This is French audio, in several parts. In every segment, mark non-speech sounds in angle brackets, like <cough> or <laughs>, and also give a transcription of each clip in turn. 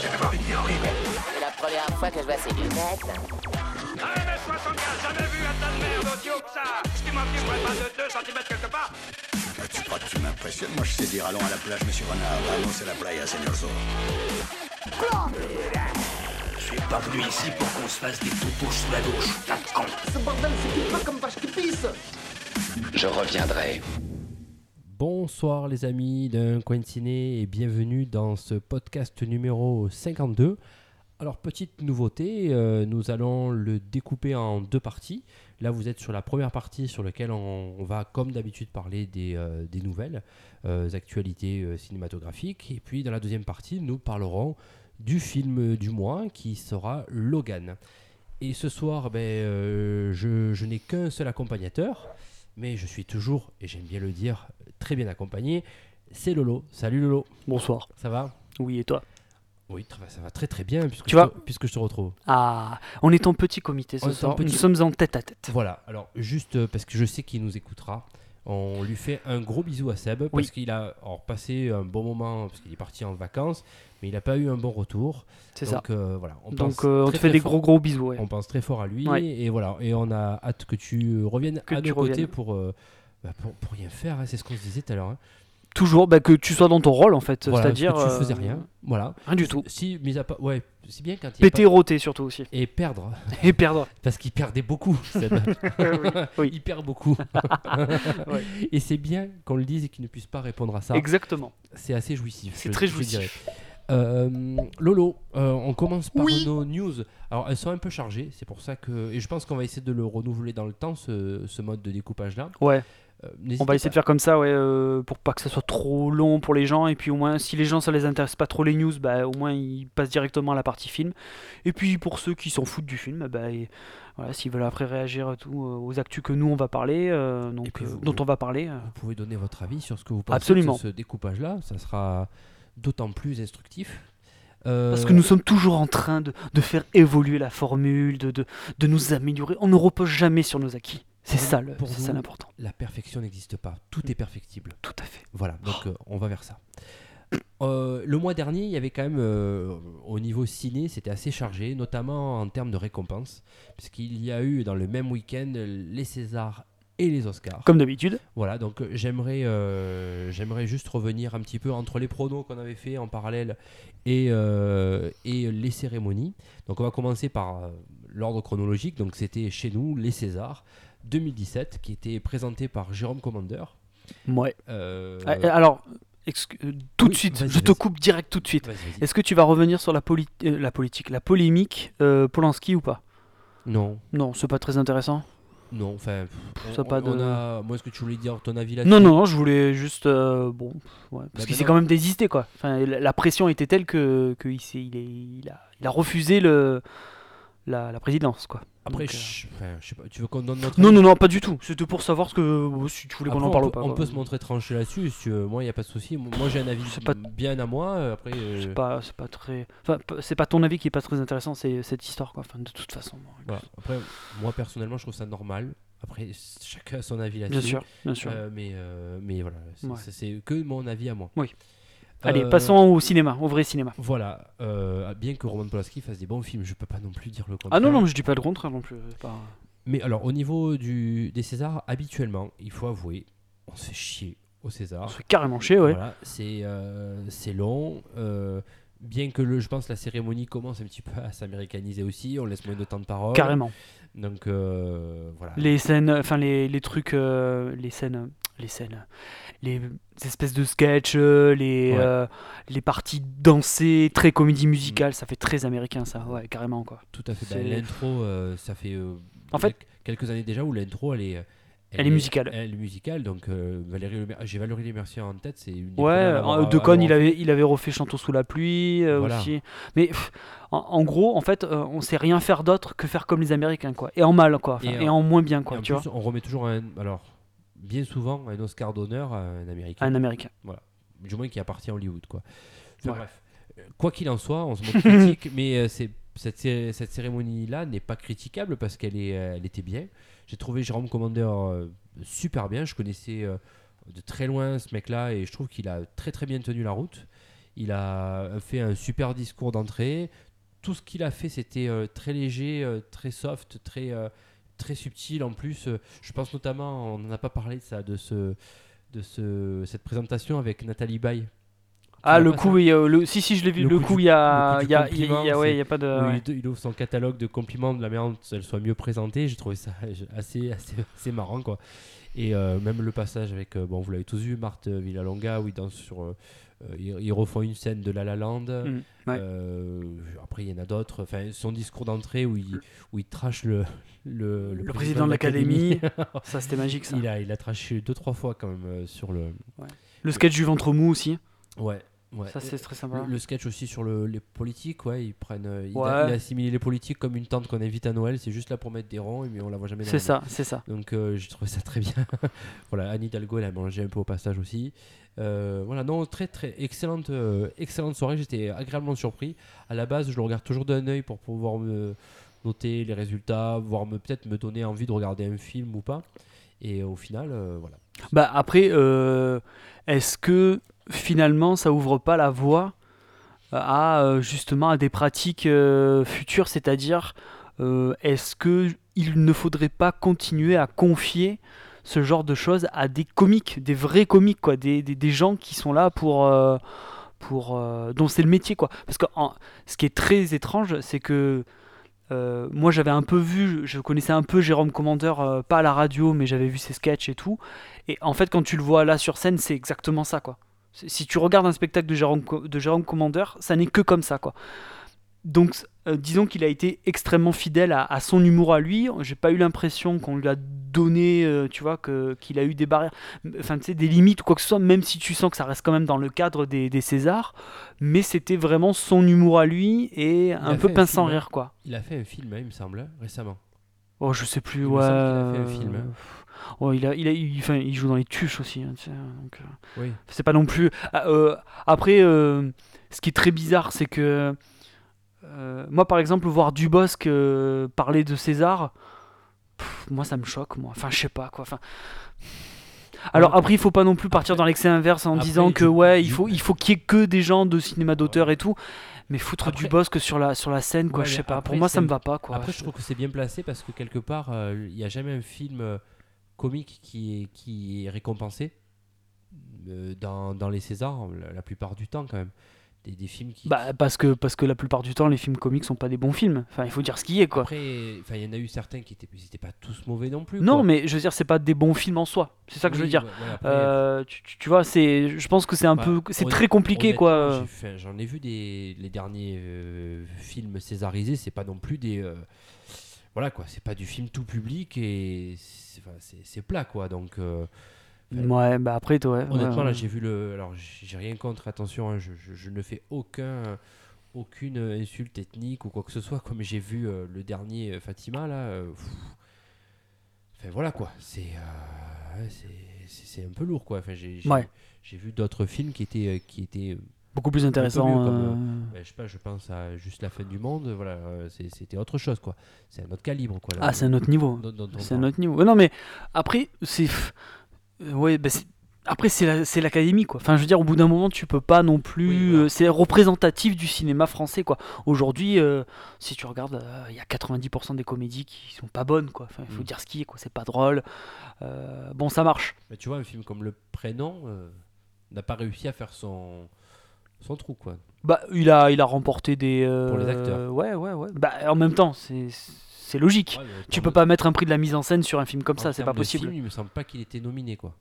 C'est la première fois que je vois ces lunettes. 1m75, jamais vu un tas de merde aussi haut que ça manque, il pourrait pas de 2 cm quelque part Tu crois que tu m'impressionnes? Moi, je sais dire allons à la plage, monsieur Renard. Allons, c'est la playa, señor Zorro. Je suis pas venu ici pour qu'on se fasse des toutous sous la douche, tas de con. Ce bordel, c'est qui pas comme vache qui pisse Je reviendrai. Bonsoir les amis d'un coin de ciné et bienvenue dans ce podcast numéro 52. Alors petite nouveauté, euh, nous allons le découper en deux parties. Là vous êtes sur la première partie sur laquelle on, va comme d'habitude parler des, euh, nouvelles euh, actualités cinématographiques. Et puis dans la deuxième partie nous parlerons du film du mois qui sera Logan. Et ce soir ben, je n'ai qu'un seul accompagnateur, mais je suis toujours, et j'aime bien le dire, très bien accompagné. C'est Lolo. Salut Lolo, Bonsoir. ça va? Oui, et toi? Oui, ça va très très bien puisque, Tu je, te, puisque je te retrouve. Ah, on est en petit comité ce soir. petit- Nous sommes en tête à tête. Voilà, alors juste euh, parce que je sais qu'il nous écoutera, on lui fait un gros bisou à Seb parce Oui. qu'il a alors, passé un bon moment, parce qu'il est parti en vacances, mais il n'a pas eu un bon retour. C'est ça. Donc euh, voilà, on Donc euh, on très, te fait des fort- gros gros bisous. ouais. On pense très fort à lui Ouais. et voilà, et on a hâte que tu reviennes Que à nos côtés pour, euh, bah, pour, pour rien faire, hein, c'est ce qu'on se disait tout à l'heure. hein. Toujours bah, que tu sois dans ton rôle en fait. Voilà, C'est-à-dire. que tu euh, faisais rien, voilà. Rien du tout. Si, mis à part, ouais, c'est bien quand il Péter pas- roter surtout aussi. et perdre, <laughs> Et perdre. parce qu'il perdait beaucoup. <laughs> Seb. Oui. <laughs> Il perd beaucoup. Ouais. Et c'est bien qu'on le dise et qu'il ne puisse pas répondre à ça. Exactement. C'est assez jouissif. C'est très je jouissif. dirais. Euh, Lolo, euh, on commence par Oui. nos news. Alors elles sont un peu chargées, c'est pour ça que et je pense qu'on va essayer de le renouveler dans le temps ce, ce mode de découpage là. Ouais. On va essayer de faire comme ça, ouais, euh, pour pas que ça soit trop long pour les gens. Et puis au moins, si les gens ça les intéresse pas trop les news, bah au moins ils passent directement à la partie film. Et puis pour ceux qui s'en foutent du film, bah et- voilà, s'ils veulent après réagir à tout euh, aux actus que nous on va parler, euh, donc, puis euh, vous- dont on va parler. euh, Vous pouvez donner votre avis sur ce que vous pensez Absolument. de ce découpage là. Ça sera d'autant plus instructif. Euh, Parce que nous sommes toujours en train de, de faire évoluer la formule, de, de, de nous améliorer. On ne repose jamais sur nos acquis. C'est ça le- pour ça l'important. la perfection n'existe pas. Tout est perfectible. Tout à fait. Voilà, donc euh, on va vers ça. Euh, le mois dernier, il y avait quand même, euh, au niveau ciné, c'était assez chargé, notamment en termes de récompenses, puisqu'il y a eu dans le même week-end les Césars et les Oscars. Comme d'habitude. Voilà, donc j'aimerais, euh, j'aimerais juste revenir un petit peu entre les pronos qu'on avait fait en parallèle et, euh, et les cérémonies. Donc on va commencer par euh, l'ordre chronologique. Donc c'était chez nous les Césars 2017 qui était présenté par Jérôme Commander. Ouais. Euh, Ah, Alors, euh, tout oui, de suite, je te coupe direct tout de suite. Est-ce que tu vas revenir sur la, poli- euh, la politique, la polémique euh, Polanski ou pas? Non, Non, c'est pas très intéressant. non, enfin, pff, Ça on, pas on de- a, moi, est-ce que tu voulais dire ton avis là-dessus? Non, non, non, je voulais juste. euh, bon, ouais, parce Bah, qu'il bah s'est quand même désisté, quoi. Enfin, la, pression était telle que, que il, il, est- il a, il a refusé le, la, la présidence, quoi. Après, Donc, euh, je, enfin, je sais pas, tu veux qu'on donne notre Non, avis non, non, pas du tout. C'était pour savoir ce que. euh, si tu voulais qu'on en parle on ou pas. on quoi. peut se montrer tranché là-dessus. Si veux. Moi, il n'y a pas de souci. Moi, j'ai un avis pas- bien à moi. euh, Après, euh, C'est pas, pas très. Enfin, c'est pas ton avis qui est pas très intéressant, c'est cette histoire, quoi. Enfin, de toute façon. voilà. Après, moi, personnellement, je trouve ça normal. Après, <laughs> chacun a son avis là-dessus. Bien sûr, bien sûr. Euh, mais, euh, mais voilà, c'est Ouais. c'est- c'est que mon avis à moi. Oui. Allez, Euh, passons au cinéma, au vrai cinéma. Voilà, euh, bien que Roman Polanski fasse des bons films, je peux pas non plus dire le contraire. Ah non, non, mais je dis pas le contraire non plus. Pas... Mais alors, au niveau du, des Césars, habituellement, il faut avouer, on se fait chier au César. On se fait carrément chier, ouais. Voilà, c'est euh, long. euh, bien que le, je pense la cérémonie commence un petit peu à s'américaniser aussi, on laisse moins de temps de parole. Carrément. Donc voilà. Les scènes, enfin les, les trucs, les scènes, les scènes, les espèces de sketchs, euh, les, Ouais. euh, les parties dansées, très comédie musicale, ça fait très américain ça, ouais, carrément quoi. Tout à fait. Bah, l'intro, euh, ça fait euh, En fait- quel- quelques années déjà où l'intro, elle est. Elle est musicale. Elle est musicale, donc euh, Valérie j'ai Valérie Les Mercier en tête, c'est une des Ouais, De Con, il avait, il avait refait Chantons sous la pluie euh, Voilà. aussi. Mais pff, en, en gros, en fait, euh, on sait rien faire d'autre que faire comme les Américains, quoi. Et en mal, quoi. Et et, en- moins bien, Et quoi. en Tu plus, vois, on remet toujours un. Alors, bien souvent, un Oscar d'honneur à un américain. un Américain. du moins qui appartient à Hollywood quoi. Enfin, Ouais. bref, quoi qu'il en soit, on se montre critique, <laughs> mais euh, c'est cette, cé- cette cérémonie là n'est pas critiquable parce qu'elle est euh, elle était bien. J'ai trouvé Jérôme Commander euh, super bien, je connaissais euh, de très loin ce mec là et je trouve qu'il a très très bien tenu la route. Il a fait un super discours d'entrée. Tout ce qu'il a fait, c'était euh, très léger, très soft, très, très subtil. En plus, euh, je pense notamment, on n'en a pas parlé de ça, de, ce, de ce, cette présentation avec Nathalie Baye. Ah, le coup, il a- le, si, si, je l'ai vu. Le Le, coup il y a, il y a, il y a- compliment, ouais, il y a pas de. ouais. il, il ouvre son catalogue de compliments de la dont elle soit mieux présentée. J'ai trouvé ça <laughs> assez, assez, assez marrant. Quoi. Et euh, même le passage avec, euh, bon, vous l'avez tous vu, Marthe Villalonga, où ils dansent sur. euh, euh, ils, ils refont une scène de La La Land. Mm, ouais. Euh, après, il y en a d'autres. Enfin, son discours d'entrée où il, où il trash le, le, Le président de l'académie. Ça, c'était magique, ça. il, a, il a traché deux, trois fois quand même euh, sur le. Le sketch du ventre mou aussi. Ouais. Ouais. Ça, c'est très sympa. Le, le sketch aussi sur le- les politiques, ouais, ils prennent, euh, il, Ouais. a, il a assimilé les politiques comme une tante qu'on invite à Noël, c'est juste là pour mettre des ronds, mais on la voit jamais. C'est ça, c'est ça. Donc euh, j'ai trouvé ça très bien. <laughs> voilà, Anne Hidalgo, elle a mangé un peu au passage aussi. Euh, voilà, non, très très excellente, euh, excellente soirée. J'étais agréablement surpris. À la base, je le regarde toujours d'un œil pour pouvoir me noter les résultats, voire me peut-être me donner envie de regarder un film ou pas. Et au final, euh, voilà. Bah après, est-ce que finalement ça ouvre pas la voie à euh, justement à des pratiques euh, futures, c'est-à-dire euh, est-ce que il ne faudrait pas continuer à confier ce genre de choses à des comiques, des vrais comiques, quoi, des, des, gens qui sont là pour euh, pour euh, dont c'est le métier, quoi. Parce que ce qui est très étrange, c'est que euh, moi j'avais un peu vu, je connaissais un peu Jérôme Commandeur, euh, pas à la radio, mais j'avais vu ses sketchs et tout. Et en fait, quand tu le vois là sur scène, c'est exactement ça, quoi. Si tu regardes un spectacle de Jérôme, de Jérôme Commandeur, ça n'est que comme ça, quoi. Donc, euh, disons qu'il a été extrêmement fidèle à, à son humour à lui. J'ai pas eu l'impression qu'on lui a donné, euh, tu vois, que- qu'il a eu des barrières, enfin, tu sais, des limites ou quoi que ce soit, même si tu sens que ça reste quand même dans le cadre des, des Césars. Mais c'était vraiment son humour à lui et un a peu pince sans film, hein. rire, quoi. Il a fait un film, hein, il me semble, hein, récemment. Oh, je sais plus, Il me ouais. semble qu'il a fait un film, hein. Oh, il, a, il, a, il, enfin, il joue dans les tuches aussi. hein, donc, euh, Oui. c'est pas non plus. Ah, euh, après, euh, ce qui est très bizarre, c'est que euh, moi, par exemple, voir Dubosc parler de César, pff, moi, ça me choque. Moi, enfin, je sais pas quoi. Enfin. Alors après, il faut pas non plus partir Après- dans l'excès inverse en après, disant que du- ouais, il du- faut, il faut qu'il y ait que des gens de cinéma d'auteur et tout. Mais foutre Après- Dubosc sur la, sur la scène, quoi, Ouais, je sais pas. Pour moi, ça me va pas, quoi. Après, je trouve que c'est bien placé parce que quelque part, euh, il n'y a jamais un film comique qui est, qui est récompensé euh, dans, dans les Césars, la, la plupart du temps quand même. Des, des films qui. Bah parce que parce que la plupart du temps les films comiques sont pas des bons films. Enfin il faut dire ce qui est quoi. Après, enfin, il y en a eu certains qui étaient, étaient pas tous mauvais non plus. non quoi. mais je veux dire c'est pas des bons films en soi. C'est ça que je veux dire. ouais, ouais, après, Euh, tu, tu- vois c'est je pense que c'est un bah, peu c'est très compliqué quoi. J'en ai, vu des les derniers euh, films césarisés, c'est pas non plus des. Voilà quoi, c'est pas du film tout public et c'est enfin, plat quoi. Donc. euh, Ouais bah après toi. ouais, Honnêtement, ouais, là, j'ai vu le. Alors, j'ai rien contre, attention, hein, je, je- je ne fais aucun, aucune insulte ethnique ou quoi que ce soit. Comme j'ai vu euh, le dernier euh, Fatima, là. euh, pff. Enfin, voilà quoi. C'est c'est- un peu lourd, quoi. Enfin, j'ai Ouais. vu d'autres films qui étaient, qui étaient beaucoup plus mieux intéressant. comme, euh, ben, je sais pas, je pense à juste la fin du monde. Voilà, euh, c'était autre chose, quoi. C'est un autre calibre, quoi. là, Ah c'est un autre niveau. C'est un autre niveau. Ouais, non mais après c'est euh, ouais c'est- après c'est la- c'est l'académie quoi. Enfin je veux dire au bout d'un moment tu peux pas non plus Oui, voilà. euh, c'est représentatif du cinéma français quoi. Aujourd'hui euh, si tu regardes euh, il y a 90% des comédies qui sont pas bonnes quoi. Enfin il faut Mm. dire ce qui est quoi, c'est pas drôle. Euh, bon ça marche. Mais tu vois, un film comme Le Prénom euh, n'a pas réussi à faire son, son trou, quoi. Bah il a il a remporté des euh, Pour les acteurs. Ouais ouais ouais. Bah en même temps c'est c'est logique. Ouais, Tu peux de- pas mettre un prix de la mise en scène sur un film comme en ça, c'est pas possible. film, il me semble pas qu'il était nominé, quoi.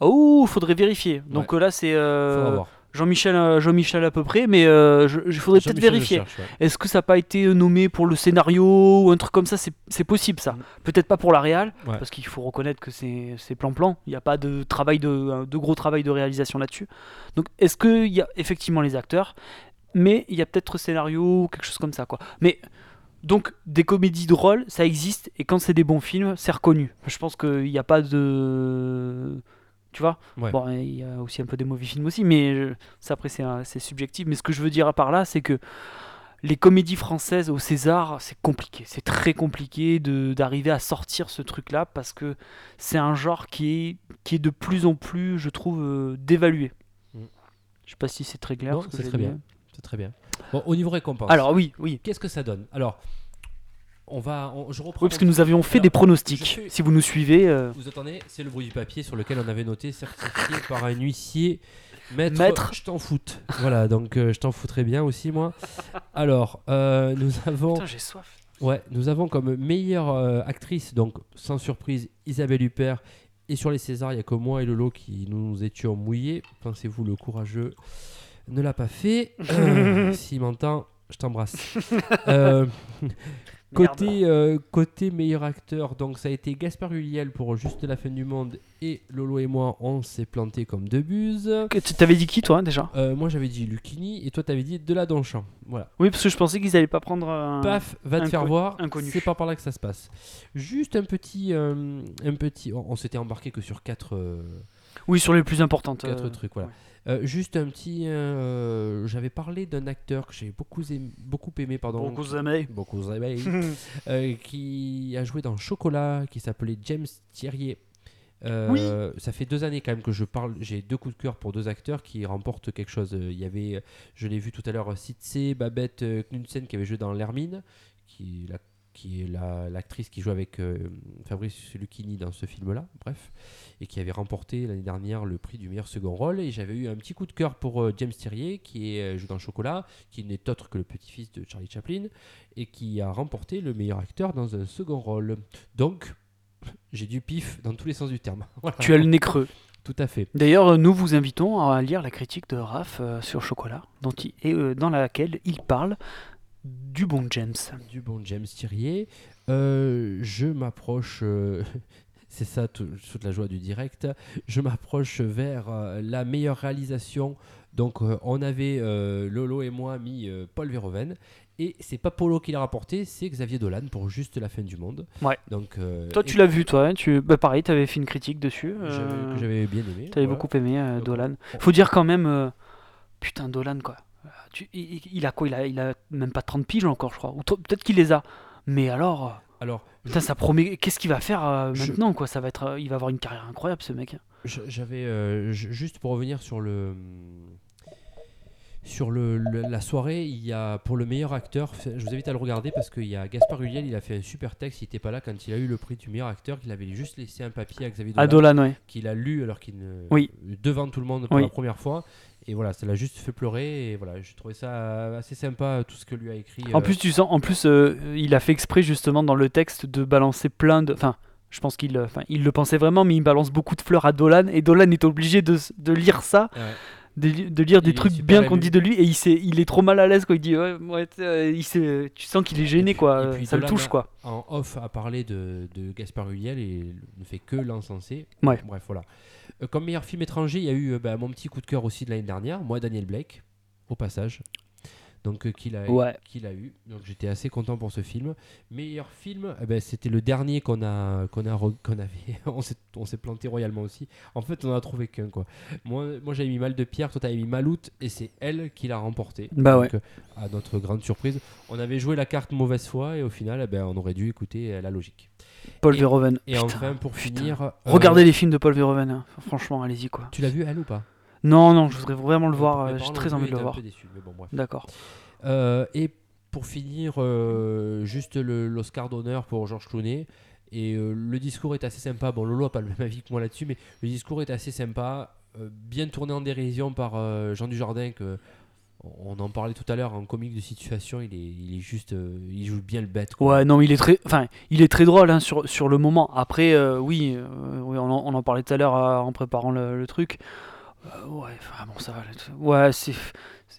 Oh, faudrait vérifier. Donc euh, là c'est euh. Jean-Michel, euh, Jean-Michel à peu près, mais euh, je, je faudrait peut-être vérifier. ouais. Est-ce que ça n'a pas été euh, nommé pour le scénario ou un truc comme ça? C'est possible ça. Mm. Peut-être pas pour la réal, Ouais. parce qu'il faut reconnaître que c'est plan-plan. Il n'y a pas de travail de, euh, de gros travail de réalisation là-dessus. Donc est-ce qu'il y a effectivement les acteurs, mais il y a peut-être scénario ou quelque chose comme ça quoi. Mais donc des comédies drôles, ça existe et quand c'est des bons films, c'est reconnu. Je pense qu'il n'y a pas de tu vois Ouais. Bon, il y a aussi un peu des mauvais films aussi, mais ça après c'est subjectif. Mais ce que je veux dire par là, c'est que les comédies françaises au César, c'est compliqué. C'est très compliqué d'arriver à sortir ce truc-là parce que c'est un genre qui est, qui est de plus en plus, je trouve, euh, dévalué. Mm. Je sais pas si c'est très clair. Ce c'est j'ai très bien. C'est très bien. Bon, au niveau récompense. Alors oui, oui. qu'est-ce que ça donne? Alors, on va. on- je reprends. Oui, parce que nous avions fait Alors, des pronostics. fais- Si vous nous suivez, euh, Vous attendez, c'est le bruit du papier sur lequel on avait noté certifié par un huissier. Maître, Maître. je t'en foute. Voilà, donc euh, je t'en foutrais bien aussi, moi. Alors, euh, nous avons. putain, j'ai soif. Ouais, nous avons comme meilleure euh, actrice, donc sans surprise, Isabelle Huppert. Et sur les Césars, il n'y a que moi et Lolo qui nous étions mouillés. Pensez-vous, le courageux ne l'a pas fait? Euh, <laughs> S'il m'entend, je t'embrasse. <laughs> Euh, côté, euh, côté meilleur acteur, donc ça a été Gaspard Ulliel pour Juste la fin du monde. Et Lolo et moi, on s'est planté comme deux buses. Tu t'avais dit qui toi déjà? Euh, moi j'avais dit Lucchini et toi t'avais dit de la Donchamp. Voilà. Oui, parce que je pensais qu'ils allaient pas prendre un. Paf, va te inco- faire voir. inconnu. C'est pas par là que ça se passe. Juste un petit, euh, un petit. On, on s'était embarqué que sur quatre, euh, Oui, sur les plus importantes. quatre euh, trucs, voilà. ouais. Euh, juste un petit. euh, J'avais parlé d'un acteur que j'ai beaucoup aimé, beaucoup aimé, pardon. Beaucoup aimé. Beaucoup aimé, <laughs> euh, qui a joué dans Chocolat, qui s'appelait James Thierrier. Euh, Ça fait deux années quand même que je parle. J'ai deux coups de cœur pour deux acteurs qui remportent quelque chose. Il y avait, je l'ai vu tout à l'heure, Sitze Babette Knudsen qui avait joué dans L'Hermine, qui est la- qui est la- l'actrice qui joue avec euh, Fabrice Lucchini dans ce film-là, bref, et qui avait remporté l'année dernière le prix du meilleur second rôle. Et j'avais eu un petit coup de cœur pour euh, James Thierrier, qui est, euh, joue dans Chocolat, qui n'est autre que le petit-fils de Charlie Chaplin, et qui a remporté le meilleur acteur dans un second rôle. Donc, j'ai du pif dans tous les sens du terme. <laughs> Voilà. Tu as le nez creux. Tout à fait. D'ailleurs, nous vous invitons à lire la critique de Raph sur Chocolat, dont il- et, dans laquelle il parle du bon James. Du bon James Thierrier. Euh, je m'approche, euh, <laughs> c'est ça tout- toute la joie du direct, je m'approche vers euh, la meilleure réalisation. Donc euh, on avait, euh, Lolo et moi, mis euh, Paul Verhoeven. Et c'est pas Polo qui l'a rapporté, c'est Xavier Dolan pour juste la fin du monde. Ouais. Donc, euh, Toi, tu l'as vu, toi. hein, tu... bah, pareil, tu avais fait une critique dessus. j'avais- euh, bien aimé. T'avais voilà. beaucoup aimé euh, Donc, Dolan. Faut dire quand même, euh, putain Dolan quoi. Tu- il, il a quoi il a, il a même pas 30 piges encore, je crois. Ou peut-être qu'il les a. Mais alors, euh, Alors, putain, ça promet. Qu'est-ce qu'il va faire euh, Je- maintenant quoi? Ça va être, euh, il va avoir une carrière incroyable ce mec. J'avais euh, ju- juste pour revenir sur le sur le, le- la soirée, il y a pour le meilleur acteur, je vous invite à le regarder parce qu'il y a Gaspard Ulliel, il a fait un super texte, il n'était pas là quand il a eu le prix du meilleur acteur, qu'il avait juste laissé un papier à Xavier Dolan, Dolan, ouais. qu'il a lu alors qu'il ne Oui. devant tout le monde pour Oui. la première fois. Et voilà, ça l'a juste fait pleurer. Et voilà, j'ai trouvé ça assez sympa tout ce que lui a écrit. En euh, plus, tu sens, en plus, euh, il a fait exprès justement dans le texte de balancer plein de. Enfin, je pense qu'il, euh, enfin, il le pensait vraiment, mais il balance beaucoup de fleurs à Dolan et Dolan est obligé de, de lire ça, ouais. de, li- de lire Il des est trucs bien qu'on dit de lui et il, s'est- il est trop mal à l'aise quoi. Il dit ouais, ouais, euh, il s'est- tu sens qu'il est gêné puis- quoi. ça le touche quoi. en off a parlé de, de Gaspard Ulliel et ne fait que l'encenser. Ouais. Bref, voilà. Euh, comme meilleur film étranger, il y a eu euh, bah, mon petit coup de cœur aussi de l'année dernière, moi Daniel Blake, au passage. Donc euh, qu'il a, Ouais. a eu. Donc j'étais assez content pour ce film. Meilleur film, eh ben, c'était le dernier qu'on a, qu'on a, qu'on avait. <laughs> on s'est, planté royalement aussi. En fait, on en a trouvé qu'un quoi. Moi, moi j'avais mis Mal de Pierre, toi t'avais mis Maloute et c'est elle qui l'a remporté. Bah Donc, à notre grande surprise, on avait joué la carte mauvaise foi et au final, eh ben, on aurait dû écouter la logique. Paul et- Verhoeven. Et Putain, enfin, pour putain. finir, euh, Regardez les films de Paul Verhoeven. hein. Franchement, allez-y quoi. Tu l'as vu elle ou pas? Non, non, je voudrais vraiment le voir. Euh, J'ai très envie de le un voir. peu déçus, mais bon, bref. D'accord. Euh, et pour finir, euh, juste l'Oscar d'honneur pour Georges Clooney. Et le discours est assez sympa. Bon, Lolo n'a pas le même avis que moi là-dessus, mais le discours est assez sympa. bien tourné en dérision par Jean Dujardin, que on en parlait tout à l'heure en comique de situation. Il est, il est juste, euh, il joue bien le bête. Ouais, non, il est très, enfin, il est très drôle hein, sur, sur le moment. Après, euh, oui, euh, oui, on en, parlait tout à l'heure en préparant le, truc. Ouais, bon, ça va. Ouais, c'est,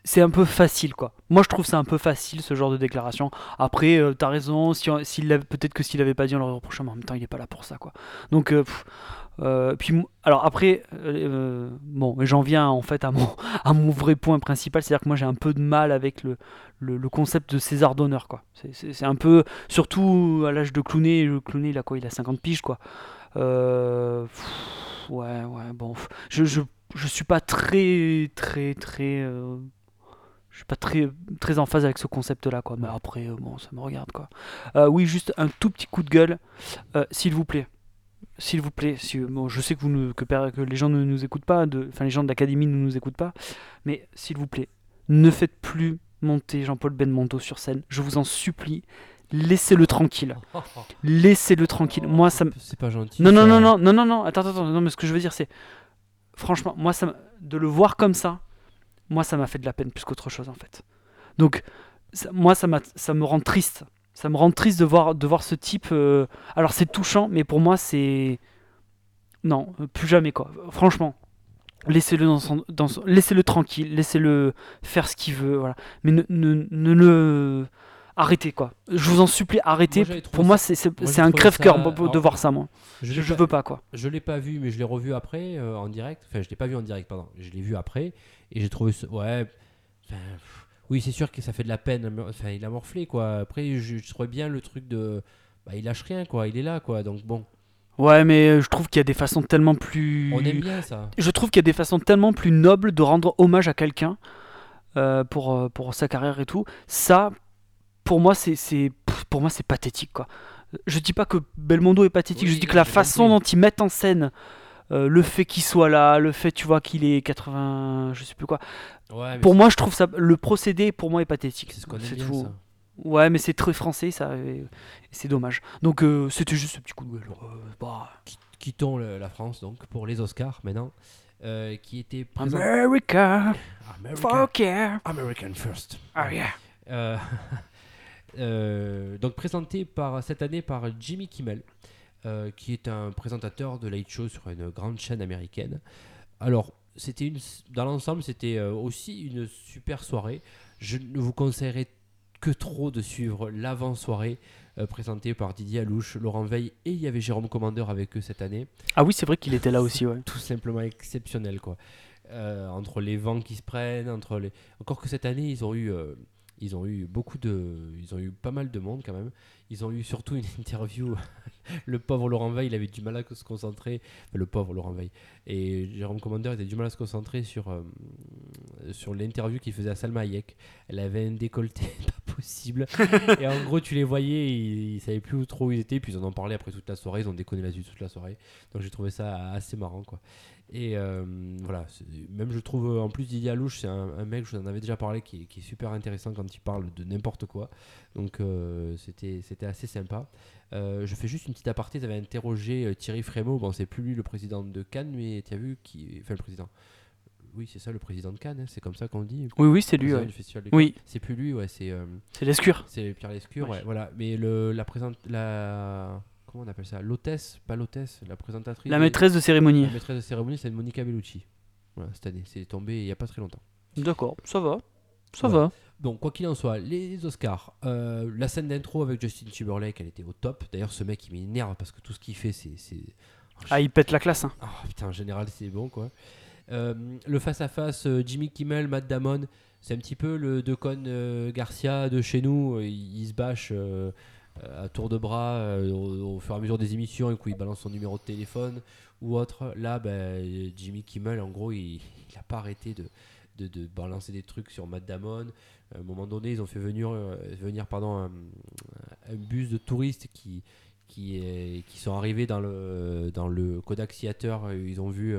c'est un peu facile, quoi. Moi, je trouve ça un peu facile ce genre de déclaration. Après, t'as raison. Si, peut-être que s'il avait pas dit, on l'aurait reproché, mais en même temps, il est pas là pour ça, quoi. Donc, pff, euh, puis, alors après, euh, euh, bon, j'en viens en fait à mon, <laughs> à mon vrai point principal, c'est-à-dire que moi j'ai un peu de mal avec le, le, concept de César d'honneur, quoi. C'est- un peu, surtout à l'âge de Clooney, le Clooney, il a quoi? Il a 50 piges, quoi. Euh, ouais, ouais, bon. Je, je, je suis pas très, très, très. je suis pas très, très en phase avec ce concept-là, quoi. Mais après, bon, ça me regarde, quoi. Oui, juste un tout petit coup de gueule, s'il vous plaît. S'il vous plaît, si, bon, je sais que, vous ne- que, per- que les gens ne nous écoutent pas, de- enfin les gens de l'académie ne nous écoutent pas, mais s'il vous plaît, ne faites plus monter Jean-Paul Belmondo sur scène. Je vous en supplie, laissez-le tranquille. <laughs> Laissez-le tranquille. Moi, ça me... C'est pas gentil. Non, non, non, non, non, non, non, attends, attends, non, mais ce que je veux dire, c'est. Franchement, moi, ça, de le voir comme ça, moi, ça m'a fait de la peine plus qu'autre chose, en fait. Donc, ça- moi, ça, ça me rend triste. Ça me rend triste de voir, de voir ce type. euh, Alors, c'est touchant, mais pour moi, c'est. Non, euh, plus jamais, quoi. Franchement. Laissez-le dans son, dans son- laissez-le tranquille, laissez-le faire ce qu'il veut, voilà. Mais ne, ne, ne le arrêtez quoi. Je vous en supplie, arrêtez. Moi, Pour moi, c'est un crève-cœur ça- de- alors, voir ça, moi. Je, Je, l'ai je pas- veux pas quoi. Je l'ai pas vu, mais je l'ai revu après euh, en direct. Enfin, je l'ai pas vu en direct, pardon. Je l'ai vu après et j'ai trouvé ce... ouais. enfin, pff, oui, c'est sûr que ça fait de la peine. Enfin, il a morflé quoi. Après, je, je trouvais bien le truc de, bah, il lâche rien quoi. Il est là quoi. Donc bon, Ouais, mais euh, je trouve qu'il y a des façons tellement plus. on aime bien ça. Je trouve qu'il y a des façons tellement plus nobles de rendre hommage à quelqu'un euh, pour, euh, pour sa carrière et tout. Ça, pour moi, c'est pour moi c'est pathétique quoi. Je dis pas que Belmondo est pathétique, Oui, je dis que la façon compris. dont ils mettent en scène euh, le fait qu'il soit là, le fait tu vois qu'il est 80, je sais plus quoi. Ouais, Pour moi, je trouve ça le procédé pour moi est pathétique. c'est ce qu'on tout. ça. Ouais, mais c'est très français ça, c'est dommage. Donc euh, c'était juste ce petit coup de gueule. bah, Quittons le- la France donc pour les Oscars maintenant, euh, qui était présent- America, America- fuck yeah, American First. oh yeah. <laughs> Euh, donc présenté par cette année par Jimmy Kimmel, euh, qui est un présentateur de Late Show sur une grande chaîne américaine. Alors, c'était une, dans l'ensemble, c'était euh, aussi une super soirée. Je ne vous conseillerais que trop de suivre l'avant-soirée euh, présentée par Didier Alouche, Laurent Veil et il y avait Jérôme Commandeur avec eux cette année Ah oui, c'est vrai qu'il était là aussi, ouais. <laughs> tout simplement exceptionnel quoi. Euh, entre les vents qui se prennent, entre les encore que cette année ils ont eu ils ont eu beaucoup de ils ont eu pas mal de monde quand même. Ils ont eu surtout une <laughs> interview le pauvre Laurent Veil, il avait du mal à se concentrer, Enfin, le pauvre Laurent Veil et Jérôme Commandeur, il avait du mal à se concentrer sur euh, sur l'interview qu'il faisait à Salma Hayek. Elle avait un décolleté <laughs> pas possible et en gros tu les voyais, ils, ils savaient plus trop où ils étaient puis ils en ont parlé après toute la soirée, ils ont déconné là-dessus toute la soirée. Donc j'ai trouvé ça assez marrant quoi. Et euh, voilà, même je trouve euh, en plus Didier Alouche, c'est un, un mec, je vous en avais déjà parlé, qui, est- qui est super intéressant quand il parle de n'importe quoi. Donc euh, c'était c'était assez sympa. Euh, je fais juste une petite aparté, tu avais interrogé Thierry Frémaux, bon c'est plus lui le président de Cannes, mais tu as vu qui. Enfin le président. Oui, c'est ça le président de Cannes, hein, c'est comme ça qu'on dit. Oui, oui, c'est lui, ouais. Oui. C'est plus lui, ouais, c'est. C'est l'escure. c'est Pierre Lescure, Ouais. ouais, voilà. Mais le, la présente, la comment on appelle ça, l'hôtesse, pas l'hôtesse, la présentatrice. La maîtresse de cérémonie. la maîtresse de cérémonie, c'est Monica Bellucci. Voilà, cette année, c'est tombé il y a pas très longtemps. D'accord, ça va. Ça va. Bon, quoi qu'il en soit, les Oscars, euh, la scène d'intro avec Justin Timberlake, elle était au top. D'ailleurs, ce mec, il m'énerve parce que tout ce qu'il fait, c'est, c'est... Ah, il pète la classe. Hein. Ah, putain, en général, c'est bon, quoi. Euh, le face-à-face, euh, Jimmy Kimmel, Matt Damon, c'est un petit peu le Decon euh, Garcia de chez nous. Il, il se bâche à tour de bras euh, au, fur et à mesure des émissions et coup il balance son numéro de téléphone ou autre. Là, ben, Jimmy Kimmel, en gros, il n'a pas arrêté de, balancer des trucs sur Matt Damon. À un moment donné, ils ont fait venir, euh, venir pardon, un, bus de touristes qui, qui sont arrivés dans le, dans le Kodak Theater. Ils ont vu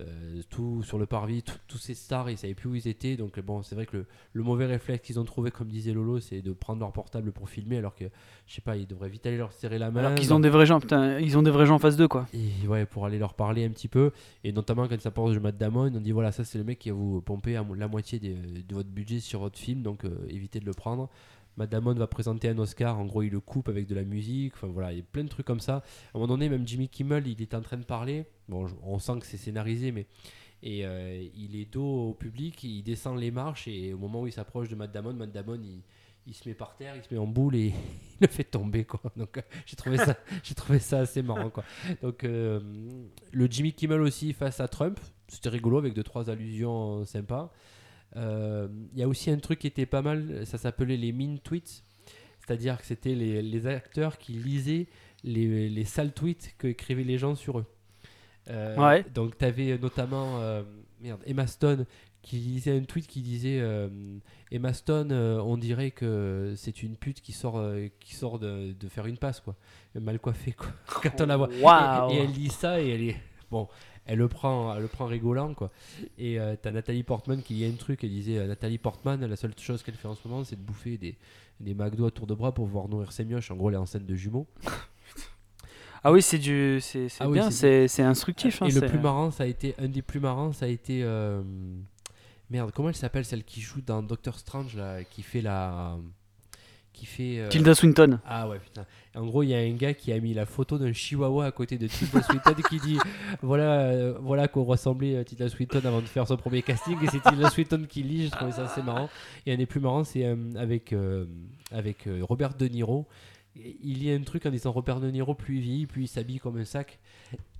euh, tout sur le parvis, tous ces stars, ils savaient plus où ils étaient. Donc, bon, c'est vrai que le, le mauvais réflexe qu'ils ont trouvé, comme disait Lolo, c'est de prendre leur portable pour filmer, alors que, je sais pas, ils devraient vite aller leur serrer la main. Alors qu'ils ont des vrais gens, putain, ils ont des vrais gens en face d'eux, quoi. et ouais, pour aller leur parler un petit peu. Et notamment quand ça parle de Matt Damon, on dit voilà, ça c'est le mec qui va vous pomper à la moitié des- de votre budget sur votre film, donc euh, évitez de le prendre. Matt Damon va présenter un Oscar, en gros il le coupe avec de la musique, enfin voilà, il y a plein de trucs comme ça. À un moment donné, même Jimmy Kimmel, il est en train de parler, on sent que c'est scénarisé, mais. Euh, il est dos au public, il descend les marches, et au moment où il s'approche de Matt Damon, Matt Damon il, il se met par terre, il se met en boule et <laughs> il le fait tomber quoi. Donc euh, j'ai trouvé ça, <laughs> j'ai trouvé ça assez marrant quoi. Euh, le Jimmy Kimmel aussi face à Trump, c'était rigolo avec deux trois allusions sympas. Il y a aussi un truc qui était pas mal, ça s'appelait les mean tweets, c'est-à-dire que c'était les, les acteurs qui lisaient les, les sales tweets que écrivaient les gens sur eux. Euh, Ouais. Donc tu avais notamment euh, merde, Emma Stone qui disait un tweet qui disait euh, Emma Stone, euh, on dirait que c'est une pute qui sort, euh, qui sort de, de faire une passe, quoi. Mal coiffée, quoi. <laughs> Quand on la voit. Et, et elle dit ça et elle est. Bon, elle le prend, elle le prend rigolant, quoi. Et euh, t'as Nathalie Portman qui dit un truc, elle disait euh, Nathalie Portman, la seule chose qu'elle fait en ce moment, c'est de bouffer des, des McDo à tour de bras pour pouvoir nourrir ses mioches. En gros, elle est enceinte de jumeaux. <laughs> Ah oui, c'est du, c'est Ah bien, c'est instructif. hein, et le c'est- plus marrant, ça a été un des plus marrants, ça a été euh, merde, comment elle s'appelle celle qui joue dans Doctor Strange là, qui fait la, qui fait. euh, Tilda Swinton. Ah ouais putain. En gros, il y a un gars qui a mis la photo d'un chihuahua à côté de Tilda Swinton qui dit <laughs> voilà euh, voilà qu'on ressemblait à Tilda Swinton avant de faire son premier casting et c'est Tilda Swinton qui lit. J'ai trouvé ça assez marrant. Et un des plus marrants, c'est euh, avec avec Robert De Niro. Il lit un truc en disant Robert De Niro plus il vieillit, plus il s'habille comme un sac.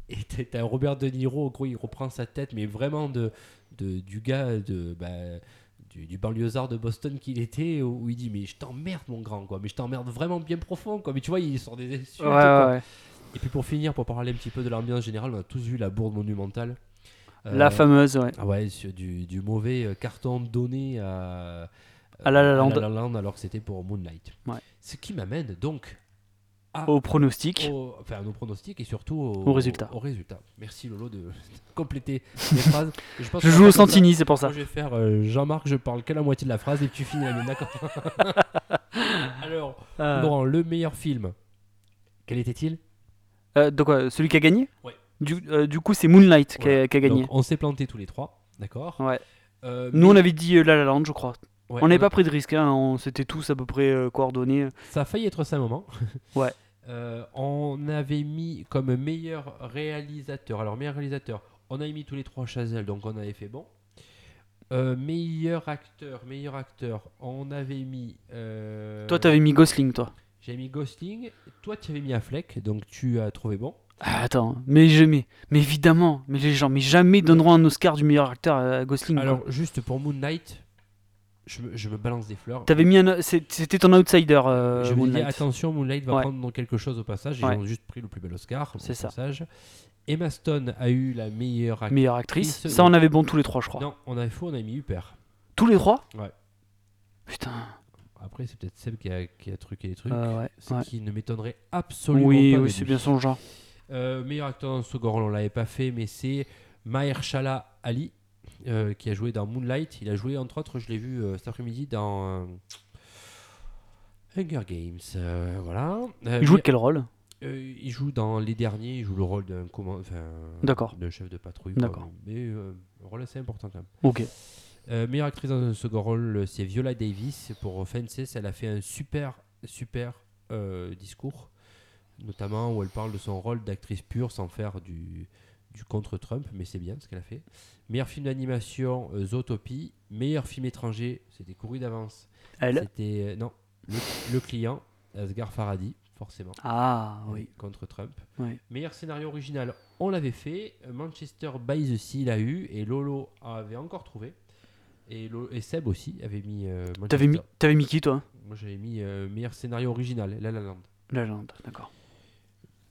Et t'as- Robert De Niro, en gros, il reprend sa tête, mais vraiment de, de du gars de bah, du, du banlieusard de Boston qu'il était, où il dit mais je t'emmerde mon grand quoi, mais je t'emmerde vraiment bien profond quoi. Mais tu vois, il sort des insultes. Ouais, quoi. ouais, ouais. Et puis pour finir, pour parler un petit peu de l'ambiance générale, on a tous vu la bourde monumentale. Euh, La fameuse, ouais. ah ouais, du, du mauvais euh, carton donné à, À La La Land. Land, alors que c'était pour Moonlight. Ouais. Ce qui m'amène donc à, Au pronostic. au- enfin, nos pronostics et surtout au, Au résultat. au résultat. Merci Lolo de <laughs> compléter les phrases. Et pense Je joue au. Santini, c'est pour ça. Moi, je vais faire euh, Jean-Marc, je parle que la moitié de la phrase et tu finis la d'accord <laughs> Alors, Euh, Laurent, le meilleur film, quel était-il? Euh, de quoi? Celui qui a gagné? Ouais. Du, euh, du coup, c'est Moonlight qui a- Voilà. qui a gagné. Donc, on s'est planté tous les trois, d'accord? Ouais. Euh, Nous, on avait dit La La Land, je crois. Ouais, on n'avait pas pris de risque, hein, on s'était tous à peu près euh, coordonnés. Ça a failli être ça un moment. <laughs> Ouais. Euh, on avait mis comme meilleur réalisateur. Alors, meilleur réalisateur, on avait mis tous les trois Chazelle, donc on avait fait bon. Euh, meilleur acteur, meilleur acteur, on avait mis. euh, Toi, t'avais mis Gosling, toi. J'ai mis Ghosting. Toi, tu avais mis Affleck, donc tu as trouvé bon. Ah, attends, mais jamais, mais évidemment, mais les gens, mais jamais donneront un Oscar du meilleur acteur à Gosling. quoi. Alors, juste pour Moon Knight, je me, je me balance des fleurs. T'avais mis un, c'était ton outsider. euh, je me dis attention, Moonlight va Ouais. prendre quelque chose au passage. Ils Ouais. ont juste pris le plus bel Oscar. au C'est ça. passage. Emma Stone a eu la meilleure actrice. meilleure actrice. actrice, Ça, on avait bon tous les trois, je crois. Non, on avait faux, on a mis Huppert. Tous les trois? Ouais. Putain. Après, c'est peut-être Seb qui a, qui a truqué les trucs. Euh, ouais, Ce qui ne m'étonnerait absolument Oui, pas. oui, c'est bien son genre. Euh, meilleur acteur dans second rôle, on l'avait pas fait, mais c'est Mahershala Ali euh, qui a joué dans Moonlight. Il a joué, entre autres, je l'ai vu euh, cet après-midi dans euh, Hunger Games. voilà. Il joue mais- quel rôle? Il joue dans les derniers, il joue le rôle d'un D'accord. d'un chef de patrouille. D'accord. Mais un rôle assez important quand même. Ok. Meilleure actrice dans un second rôle, c'est Viola Davis. Pour Fences, elle a fait un super, super discours, notamment où elle parle de son rôle d'actrice pure sans faire du, du contre-Trump, mais c'est bien ce qu'elle a fait. Meilleur film d'animation, euh, Zootopie. Meilleur film étranger, c'était couru d'avance. Elle C'était, euh, non, le, le client, Asghar Farhadi, forcément. Ah, oui. Contre Trump. Oui. Meilleur scénario original, on l'avait fait. Euh, Manchester by the Sea l'a eu. Et Lolo avait encore trouvé. Et, Lo- et Seb aussi avait mis euh, Manchester. T'avais mis, t'avais mis qui, toi? Moi j'avais mis euh, meilleur scénario original, La La Land. La légende, d'accord.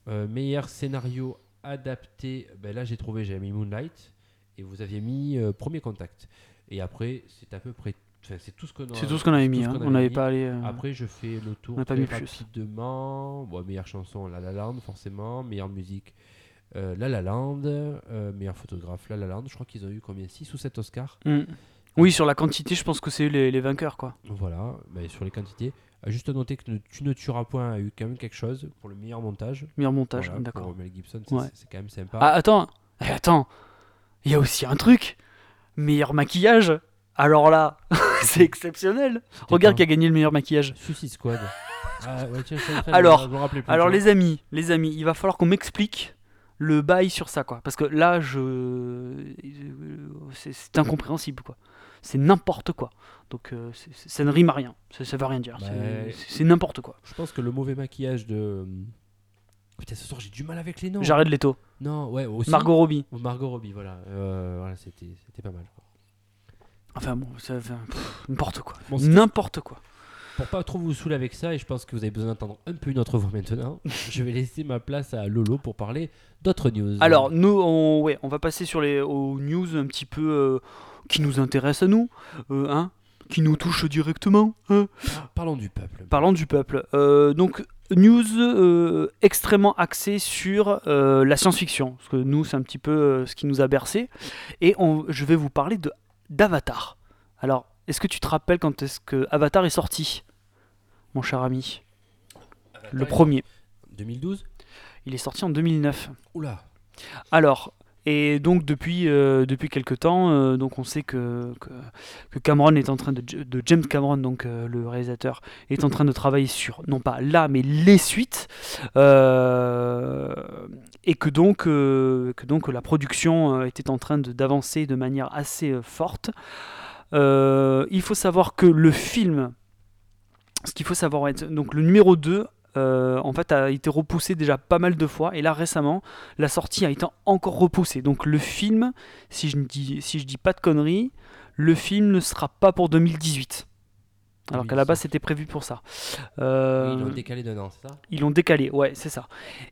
Euh, meilleur scénario adapté, ben là j'ai trouvé, j'avais mis Moonlight. Et vous aviez mis euh, Premier Contact. Et après, c'est à peu près. C'est tout ce qu'on a- C'est tout ce qu'on avait mis, hein. on avait n'avait pas allé. euh, Après, je fais le tour On pas mis plus. rapidement. Bon, meilleure chanson, La La Land, forcément. Meilleure musique, euh, La La Land. Meilleur photographe, La La Land. Je crois qu'ils ont eu combien 6 ou 7 Oscars hmm. Oui, sur la quantité, je pense que c'est les, les vainqueurs, quoi. Voilà, mais sur les quantités. Euh, juste à noter que ne- Tu ne tueras point a eu quand même quelque chose pour le meilleur montage. Meilleur montage, Voilà, d'accord. Pour Mel Gibson, c'est Ouais. quand même sympa. Ah, attends, Eh, attends. Il y a aussi un truc. Meilleur maquillage. Alors là, <laughs> c'est exceptionnel. Regarde qui a gagné le meilleur maquillage. Suicide Squad. <laughs> ah, ouais, tiens, Alors- plus, Alors les amis, les amis, il va falloir qu'on m'explique le bail sur ça, quoi. Parce que là, je, c'est c'est incompréhensible, quoi. C'est n'importe quoi. Donc euh, ça ne rime à rien. Ça, ça veut rien dire. Bah, C'est- n'importe quoi. Je pense que le mauvais maquillage de. Putain, ce soir j'ai du mal avec les noms. Jared Leto, Non, ouais, aussi. Margot Robbie. Ou Margot Robbie, voilà. Euh, voilà, c'était c'était pas mal. Enfin bon, ça, n'importe quoi. Bon, n'importe quoi. pour pas trop vous saouler avec ça, et je pense que vous avez besoin d'entendre un peu une autre voix maintenant, <laughs> je vais laisser ma place à Lolo pour parler d'autres news. Alors, nous, on, ouais, on va passer sur les aux news un petit peu euh, qui nous intéressent à nous, euh, hein, qui nous touchent directement. Hein. parlons du peuple. Parlons du peuple. Euh, donc, news euh, extrêmement axée sur euh, la science-fiction, parce que nous, c'est un petit peu ce qui nous a bercé. Et on, je vais vous parler de d'Avatar. Alors, est-ce que tu te rappelles quand est-ce que Avatar est sorti, mon cher ami? Le premier. 2012 Il est sorti en 2009. Oula. Alors, et donc depuis, euh, depuis quelques temps, euh, donc on sait que, que, Cameron est en train de, James Cameron, donc euh, le réalisateur, est en train de travailler sur non pas là, mais les suites, et que donc, que donc la production était en train d'avancer de manière assez forte. Il faut savoir que le film, ce qu'il faut savoir, donc le numéro 2 euh, en fait a été repoussé déjà pas mal de fois et là récemment la sortie a été encore repoussée. Donc le film, si je ne dis, si je dis pas de conneries, le film ne sera pas pour 2018. Alors qu'à la base c'était prévu pour ça. Euh, Ils l'ont décalé d'un an, c'est ça? ils l'ont décalé, ouais, c'est ça.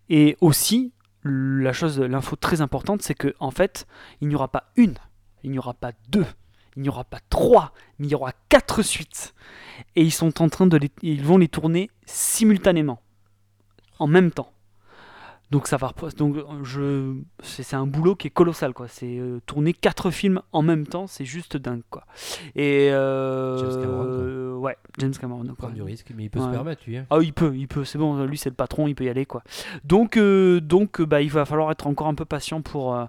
Et aussi, la chose, l'info très importante, c'est que en fait, il n'y aura pas une, il n'y aura pas deux, il n'y aura pas trois, mais il y aura quatre suites. Et ils sont en train de les, ils vont les tourner simultanément, en même temps. Donc ça va, donc je, c'est un boulot qui est colossal quoi. C'est euh, tourner quatre films en même temps, c'est juste dingue quoi. Et euh, James Cameron, euh, ouais, James Cameron. Prendre ouais. du risque, mais il peut se permettre, lui. hein. Ah, il peut, il peut, c'est bon, lui c'est le patron, il peut y aller quoi. Donc, euh, donc euh, bah, il va falloir être encore un peu patient pour, euh,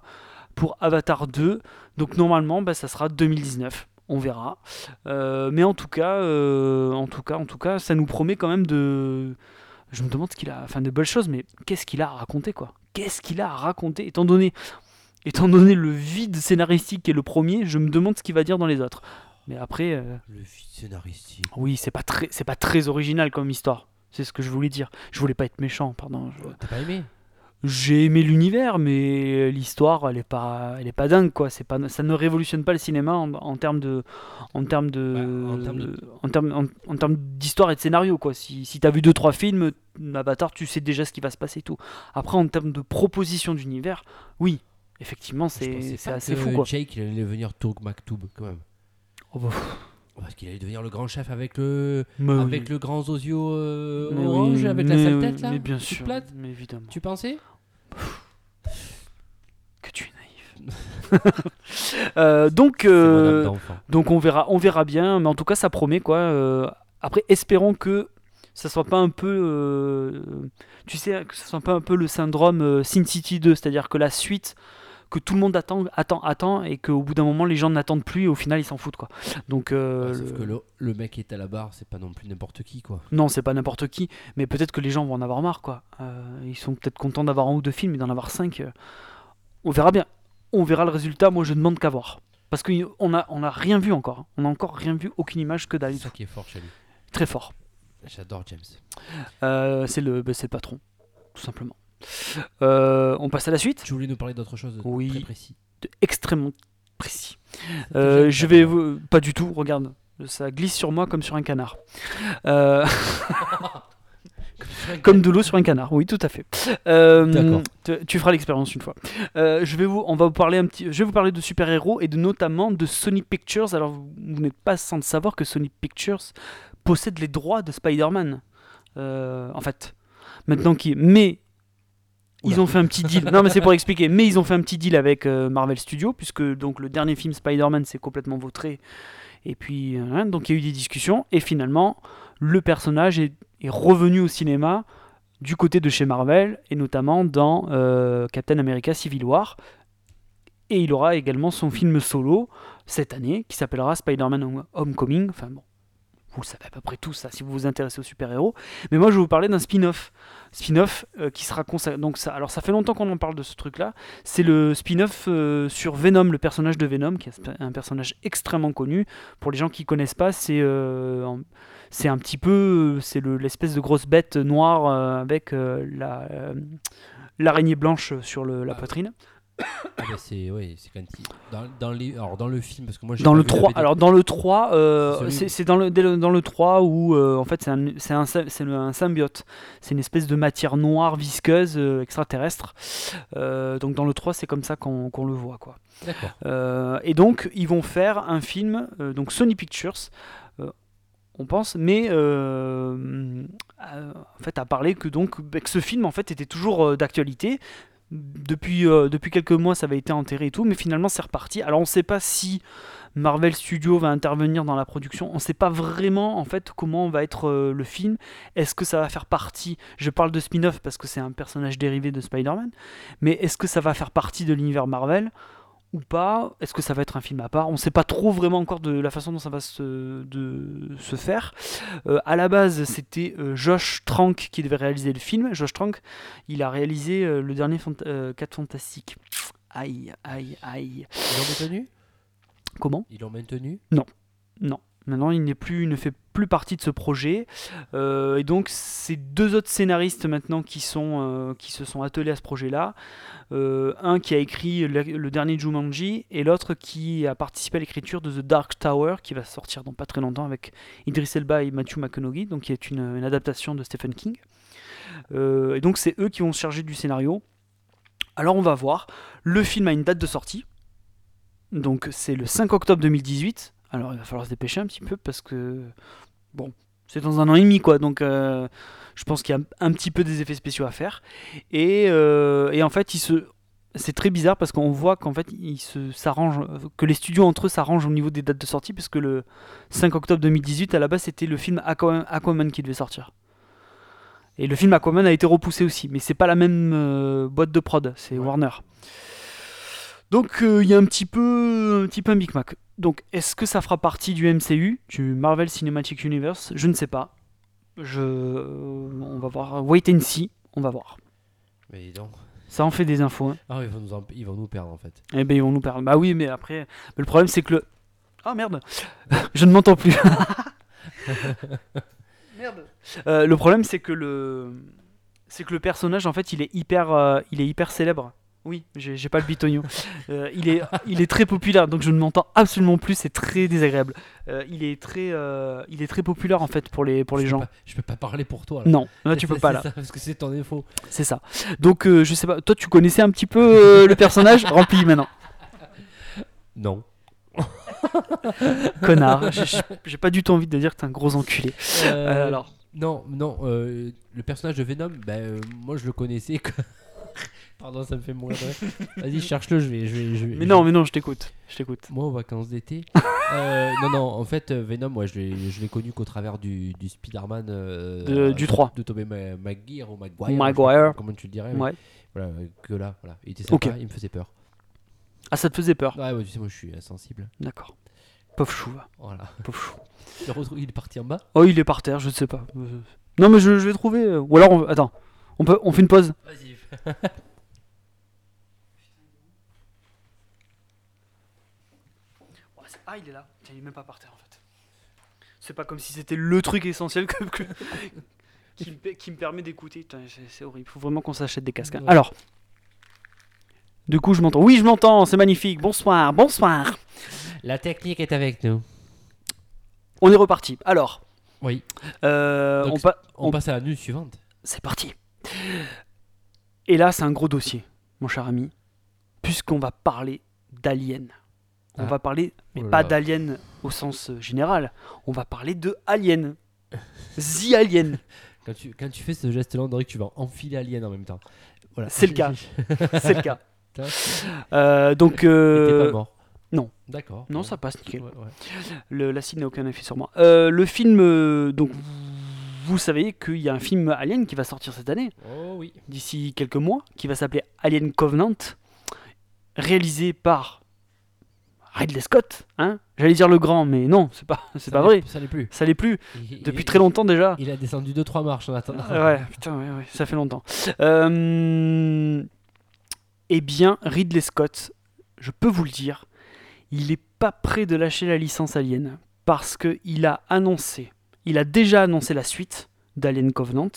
pour Avatar 2. Donc normalement, bah, ça sera 2019, on verra. Euh, mais en tout cas, euh, en tout cas, en tout cas, ça nous promet quand même de. Je me demande ce qu'il a, enfin de belles choses, mais qu'est-ce qu'il a à raconter quoi? Qu'est-ce qu'il a à raconter? Étant donné, étant donné le vide scénaristique qui est le premier, je me demande ce qu'il va dire dans les autres. Mais après. euh, Le vide scénaristique. oui, c'est pas très, c'est pas très original comme histoire. C'est ce que je voulais dire. Je voulais pas être méchant, pardon. Je- T'as pas aimé? J'ai aimé l'univers, mais l'histoire, elle est pas, elle est pas dingue quoi. C'est pas, ça ne révolutionne pas le cinéma en, en termes de, en termes de, Bah, en termes de- en termes, en, en termes d'histoire et de scénario quoi. Si, si t'as vu deux trois films, Avatar, tu sais déjà ce qui va se passer et tout. Après, en termes de proposition d'univers, oui, effectivement, c'est, assez que fou quoi. Jake, il allait devenir Toug Maktoub, quand même. Oh, bah, Parce qu'il allait devenir le grand chef avec le, mais oui. avec le grand osio euh, orange, oui, avec la sale tête, là Mais bien sûr, plate. mais évidemment. Tu pensais? Que tu es naïf. <laughs> Euh, donc, euh, donc on verra, on verra bien, mais en tout cas ça promet quoi. euh, après, espérons que ça soit pas un peu, tu sais, que ça soit pas un peu le syndrome Sin City 2, c'est-à-dire que la suite que tout le monde attend, attend, attend, et qu'au bout d'un moment les gens n'attendent plus et au final ils s'en foutent quoi. Donc euh, Ouais, sauf le- que le, le mec qui est à la barre, c'est pas non plus n'importe qui, quoi. non, c'est pas n'importe qui, mais peut-être que les gens vont en avoir marre, quoi. Euh, ils sont peut-être contents d'avoir un ou deux films et d'en avoir cinq. euh. On verra bien. On verra le résultat. Moi, je demande qu'à voir. Parce qu'on a, on a rien vu encore. hein. On a encore rien vu, aucune image que dalle. C'est ça qui est fort chez lui. Très fort. J'adore James. Euh, c'est le, bah, c'est le patron, tout simplement. Euh, on passe à la suite. Tu voulais nous parler d'autre chose de Oui. très précis. De extrêmement précis. Euh, je vais, vous- pas du tout. Regarde, ça glisse sur moi comme sur un canard. Euh, <laughs> Comme de l'eau sur un canard, oui, tout à fait. Euh, tu- Tu feras l'expérience une fois. Euh, je vais vous, on va vous parler un petit, je vais vous parler de super-héros et de notamment de Sony Pictures. Alors vous, vous n'êtes pas sans savoir que Sony Pictures possède les droits de Spider-Man. En fait, maintenant qui, mais ils ont fait un petit deal. Non, mais c'est pour expliquer. Mais ils ont fait un petit deal avec euh, Marvel Studios puisque donc le dernier film Spider-Man s'est complètement vautré. Et puis euh, hein, donc il y a eu des discussions et finalement le personnage est, revenu au cinéma du côté de chez Marvel et notamment dans euh, Captain America Civil War. Et il aura également son film solo cette année qui s'appellera Spider-Man Home- Homecoming. Enfin bon, vous le savez à peu près tout ça si vous vous intéressez aux super-héros. Mais moi je vais vous parler d'un spin-off. Spin-off euh, qui sera consacré. Donc ça, alors ça fait longtemps qu'on en parle de ce truc-là. C'est le spin-off euh, sur Venom, le personnage de Venom, qui est un personnage extrêmement connu. Pour les gens qui connaissent pas, c'est euh, c'est un petit peu c'est le- l'espèce de grosse bête noire avec la l'araignée blanche sur le- la Ah. poitrine. Ah bah c'est ouais, c'est quand dans, dans les alors dans le film parce que moi Dans le vu la 3, BD. alors dans le 3, euh, c'est c'est dans le, dans le 3 où euh, en fait c'est un, c'est un, c'est un symbiote. C'est une espèce de matière noire visqueuse euh, extraterrestre. Euh, donc dans le 3, c'est comme ça qu'on qu'on le voit. quoi. D'accord. Euh, et donc, ils vont faire un film, euh, donc Sony Pictures, on pense, mais euh, euh, en fait, a parlé que donc que ce film en fait était toujours d'actualité. Depuis, euh, depuis quelques mois, ça avait été enterré et tout, mais finalement, c'est reparti. Alors, on ne sait pas si Marvel Studios va intervenir dans la production. On ne sait pas vraiment en fait comment va être euh, le film. Est-ce que ça va faire partie Je parle de spin-off parce que c'est un personnage dérivé de Spider-Man, mais est-ce que ça va faire partie de l'univers Marvel? Ou pas? Est-ce que ça va être un film à part? On ne sait pas trop vraiment encore de la façon dont ça va se, de, se faire. Euh, à la base, c'était euh, Josh Trank qui devait réaliser le film. Josh Trank, il a réalisé euh, le dernier 4 Fantastique. Aïe, aïe, aïe. Ils l'ont maintenu? Comment? Ils l'ont maintenu? Non. Maintenant, il ne fait plus partie de ce projet. Euh, et donc, c'est deux autres scénaristes maintenant qui, euh, se sont attelés à ce projet-là. Euh, un qui a écrit le, dernier Jumanji et l'autre qui a participé à l'écriture de The Dark Tower, qui va sortir dans pas très longtemps avec Idris Elba et Matthew McConaughey, donc qui est une, une adaptation de Stephen King. Et donc, c'est eux qui vont se charger du scénario. Alors, on va voir. Le film a une date de sortie. Donc, c'est le 5 octobre 2018. Alors il va falloir se dépêcher un petit peu parce que bon, c'est dans un an et demi quoi, donc euh, je pense qu'il y a un petit peu des effets spéciaux à faire. Et, euh, et en fait, il se c'est très bizarre parce qu'on voit qu'en fait ils se s'arrangent, que les studios entre eux s'arrangent au niveau des dates de sortie parce que le 5 octobre 2018 à la base c'était le film Aquaman, Aquaman qui devait sortir. Et le film Aquaman a été repoussé aussi, mais c'est pas la même euh, boîte de prod, c'est Ouais. Warner. Donc euh, il y a un petit peu un petit peu un Big Mac. Donc est-ce que ça fera partie du MCU, du Marvel Cinematic Universe? Je ne sais pas. Je on va voir wait and see, on va voir. Mais dis donc. Ça en fait des infos. Hein. Ah, ils vont nous en- ils vont nous perdre en fait. Eh ben ils vont nous perdre. Bah oui, mais après mais le problème c'est que le Ah merde. <laughs> Je ne m'entends plus. <laughs> merde. Euh, le problème c'est que le c'est que le personnage en fait, il est hyper euh, il est hyper célèbre. Oui, j'ai pas le bitonio. Euh, il, est, il est très populaire, donc je ne m'entends absolument plus, c'est très désagréable. Euh, il, est très, euh, il est très populaire en fait pour les, pour les je gens. Peux pas, je peux pas parler pour toi. Là. Non, là tu peux <laughs> pas là, ça, parce que c'est ton info. c'est ça. Donc je sais pas, toi tu connaissais un petit peu le personnage <laughs> Rempli maintenant? Non. <laughs> Connard, j'ai- pas du tout envie de dire que t'es un gros enculé. Alors, Non, non. le personnage de Venom, ben, moi je le connaissais. que- Pardon, ça me fait mourir. de. <laughs> Vas-y, cherche-le. Je vais, je vais, je vais- mais non, mais non, je t'écoute, je t'écoute. Moi, aux vacances d'été. <laughs> euh, non, non. En fait, euh, Venom, ouais, je l'ai, je l'ai connu qu'au travers du, du Spider-Man. euh, De- euh, du 3. De Tobey Ma- Maguire ou Maguire. Maguire. Comment tu le dirais. mais Ouais. Voilà, que là, voilà. Il était sympa, il me faisait peur. Ah, ça te faisait peur Ouais, ouais, tu sais, moi je suis insensible. D'accord. Pauvre chou, Voilà. pauvre chou. <laughs> Il, est parti en bas? Oh, il est par terre, je ne sais pas. Non, mais je, je vais trouver. Ou alors, on... attends, on, peut... on fait une pause Vas-y. Ouais, c'est- Ah, il est là. Tiens, il est même pas par terre en fait. C'est pas comme si c'était le truc essentiel que, que- <laughs> qui, me, pa- qui me permet d'écouter. C'est horrible. Faut vraiment qu'on s'achète des casques. hein. Ouais. Alors. Du coup, je m'entends. Oui, je m'entends. C'est magnifique. Bonsoir. Bonsoir. La technique est avec nous. On est reparti. Alors. Oui. euh, Donc, on pa- On, on- passe à la news suivante. C'est parti. Et là, c'est un gros dossier, mon cher ami, puisqu'on va parler d'Alien. On Ah. va parler, mais Oh pas d'Alien au sens euh, général, on va parler de Alien. <laughs> The Alien. Quand tu, quand tu fais ce geste-là, on dirait que tu vas enfiler Alien en même temps. Voilà. C'est le cas. <laughs> C'est le cas. <laughs> Euh, donc, euh, pas mort. non. D'accord. non, ça passe nickel. Ouais, ouais. Le- L'acide n'a aucun effet sur moi. Euh, le film, euh, donc, vous savez qu'il y a un film Alien qui va sortir cette année. Oh oui. d'ici quelques mois, qui va s'appeler Alien Covenant, réalisé par Ridley Scott. Hein J'allais dire le grand, mais non, c'est pas, c'est pas vrai. Ça l'est plus. Ça l'est plus. Il- Depuis il- très longtemps déjà. Il a descendu 2-3 marches en attendant. Ouais, putain, ouais, ouais, ça fait longtemps. Euh, eh bien, Ridley Scott, je peux vous le dire, il n'est pas prêt de lâcher la licence Alien parce qu'il a annoncé, il a déjà annoncé la suite d'Alien Covenant,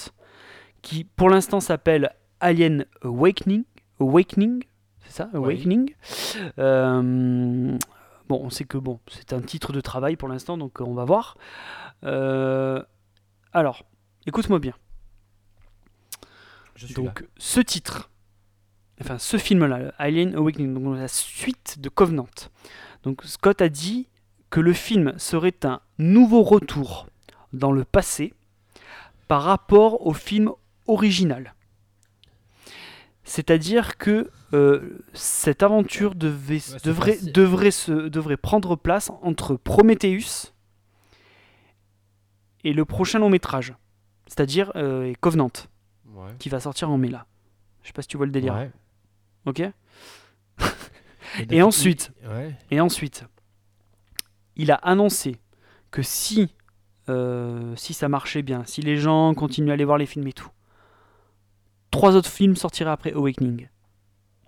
qui pour l'instant s'appelle Alien Awakening. Awakening, ça. Awakening. Euh, bon, on sait que bon, c'est un titre de travail pour l'instant, donc euh, on va voir. Euh, alors, écoute-moi bien. Je suis Donc, ce titre, enfin ce film-là, Alien Awakening, donc la suite de Covenant. Donc, Scott a dit que le film serait un nouveau retour dans le passé par rapport au film original. C'est-à-dire que euh, cette aventure devait, devrait, passé. devrait, se, devrait prendre place entre Prometheus et le prochain long métrage, c'est-à-dire euh, Covenant. Ouais. qui va sortir en mai là. Je sais pas si tu vois le délire. Ouais. Ok <laughs> Et ensuite il- Ouais. Et ensuite, il a annoncé que si, euh, si ça marchait bien, si les gens continuaient à aller voir les films et tout, trois autres films sortiraient après Awakening.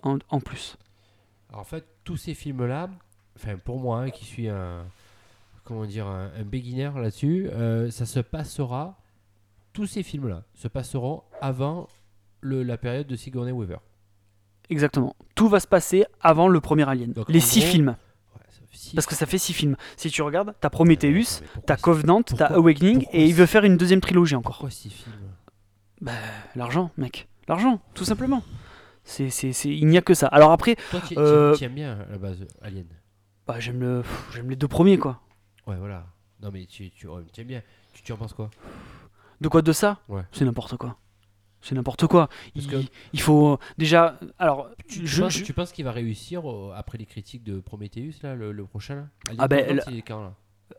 En, en plus. Alors, en fait, tous ces films-là, enfin pour moi, hein, qui suis un, comment dire, un, un beginner là-dessus, euh, ça se passera. Tous ces films-là se passeront avant le, la période de Sigourney Weaver. Exactement. Tout va se passer avant le premier Alien. Donc, les six gros, films. Ouais, six- Parce que ça fait six films. Si tu regardes, t'as Prometheus, pourquoi t'as Covenant, t'as Awakening, pourquoi et il veut faire une deuxième trilogie encore. Pourquoi six films? Bah, l'argent, mec. L'argent, tout simplement. C'est, c'est, c'est... Il n'y a que ça. Alors après, Toi, tu Euh, aimes bien à la base Alien. bah, j'aime, le... pff, j'aime les deux premiers, quoi. Ouais, voilà. Non, mais tu, tu, aimes bien. Tu, tu en penses quoi? De quoi de ça? Ouais. C'est n'importe quoi. C'est n'importe quoi. Il, que- il faut déjà. Alors, Tu, tu je- penses, je- tu penses qu'il va réussir après les critiques de Prometheus, là, le, le prochain là? Ah ben, il là?